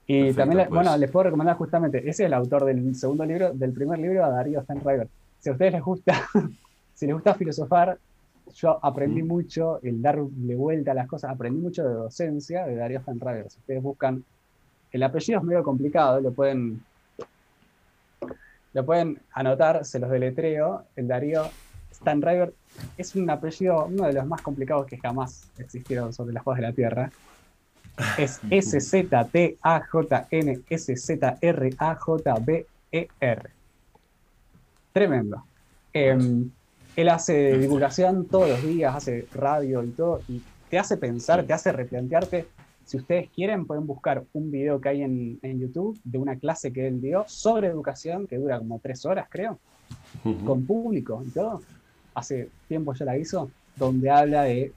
Y también, bueno, pues. les puedo recomendar justamente, ese es el autor del segundo libro, del primer libro, a Darío Stanriver. Si a ustedes les gusta, si les gusta filosofar, yo aprendí mucho el darle vuelta a las cosas, aprendí mucho de docencia de Darío Stanriver. Si ustedes buscan, el apellido es medio complicado, lo pueden, lo pueden anotar, se los deletreo, el Darío Stanriver es un apellido, uno de los más complicados que jamás existieron sobre las cosas de la Tierra. Es S-Z-T-A-J-N-S-Z-R-A-J-B-E-R. Tremendo. Em, él hace divulgación todos los días, hace radio y todo, y te hace pensar, te hace replantearte. Si ustedes quieren, pueden buscar un video que hay en, YouTube de una clase que él dio sobre educación, que dura como tres horas, creo, con público y todo. Hace tiempo ya la hizo, donde habla de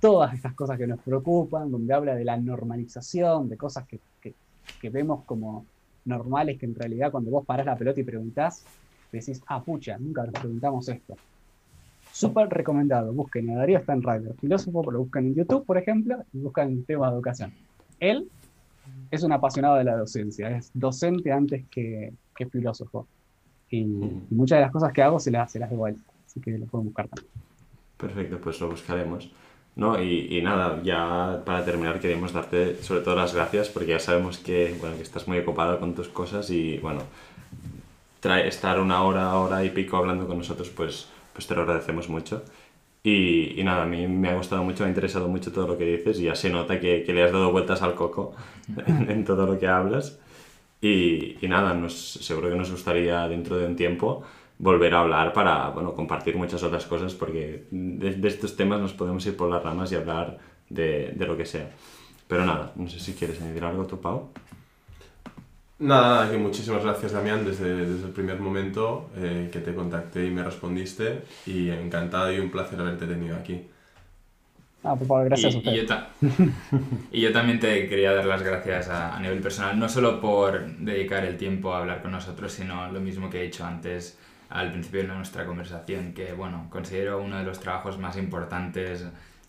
todas estas cosas que nos preocupan, donde habla de la normalización, de cosas que, vemos como normales, que en realidad cuando vos parás la pelota y preguntás, decís, ah, pucha, nunca nos preguntamos esto. Súper recomendado, busquen a Darío Stanrider, filósofo, lo buscan en YouTube, por ejemplo, y buscan el tema de educación. Él es un apasionado de la docencia, es docente antes que, filósofo. Y, muchas de las cosas que hago se las, se las doy así que lo pueden buscar también. Perfecto, pues lo buscaremos. No, y, nada, ya para terminar queremos darte sobre todo las gracias porque ya sabemos que, bueno, que estás muy ocupado con tus cosas y bueno, trae, estar una hora, hora y pico hablando con nosotros pues, pues te lo agradecemos mucho. Y, nada, a mí me ha gustado mucho, me ha interesado mucho todo lo que dices y ya se nota que, que le has dado vueltas al coco en, todo lo que hablas. Y, y nada, nos, seguro que nos gustaría dentro de un tiempo volver a hablar para bueno, compartir muchas otras cosas porque de, estos temas nos podemos ir por las ramas y hablar de, de, lo que sea. Pero nada, no sé si quieres añadir algo tú, Pau. Nada, nada, que muchísimas gracias Damián desde, desde el primer momento eh, que te contacté y me respondiste y encantado y un placer haberte tenido aquí. Ah, por favor, gracias a usted. Y yo, y yo, también te quería dar las gracias a, a, nivel personal, no solo por dedicar el tiempo a hablar con nosotros, sino lo mismo que he dicho antes, al principio de nuestra conversación, que bueno, considero uno de los trabajos más importantes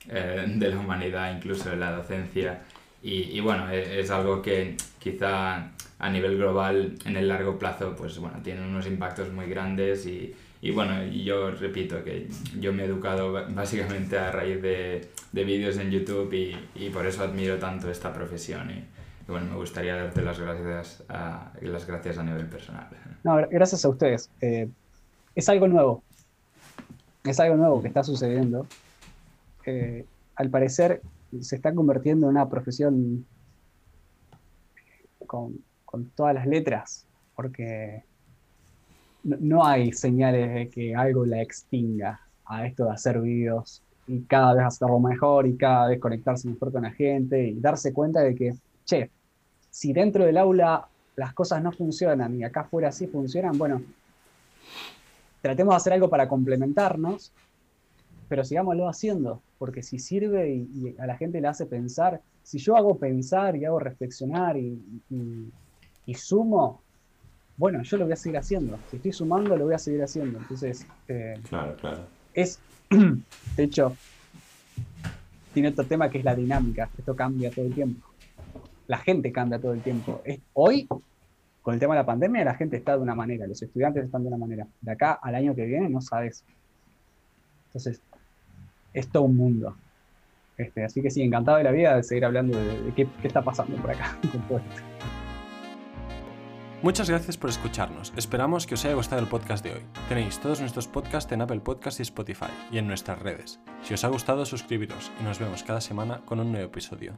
eh, de la humanidad, incluso de la docencia. Y, y, bueno, e, es, algo que quizá a nivel global en el largo plazo, pues bueno, tiene unos impactos muy grandes y, y bueno, yo repito que yo me he educado básicamente a raíz de, de vídeos en YouTube y, y, por eso admiro tanto esta profesión. Y, bueno, me gustaría darte las gracias a, las gracias a nivel personal. No, gracias a ustedes. Eh, es algo nuevo. Es algo nuevo que está sucediendo. Eh, al parecer se está convirtiendo en una profesión con, todas las letras, porque no, hay señales de que algo la extinga a esto de hacer videos y cada vez hacerlo mejor y cada vez conectarse mejor con la gente y darse cuenta de que, che, si dentro del aula las cosas no funcionan y acá afuera sí funcionan, bueno, tratemos de hacer algo para complementarnos pero sigámoslo haciendo, porque si sirve y, a la gente le hace pensar, si yo hago pensar y hago reflexionar y- y sumo, bueno, yo lo voy a seguir haciendo. Si estoy sumando, lo voy a seguir haciendo. Entonces, eh, Claro, claro. es, de hecho, tiene otro tema que es la dinámica. Esto cambia todo el tiempo. La gente cambia todo el tiempo. Es, hoy, con el tema de la pandemia, la gente está de una manera, los estudiantes están de una manera. De acá al año que viene no sabes. Entonces, es todo un mundo. Este, así que sí, encantado de la vida de seguir hablando de, de qué, qué está pasando por acá con todo esto. Muchas gracias por escucharnos. Esperamos que os haya gustado el podcast de hoy. Tenéis todos nuestros podcasts en Apple Podcasts y Spotify y en nuestras redes. Si os ha gustado, suscribiros y nos vemos cada semana con un nuevo episodio.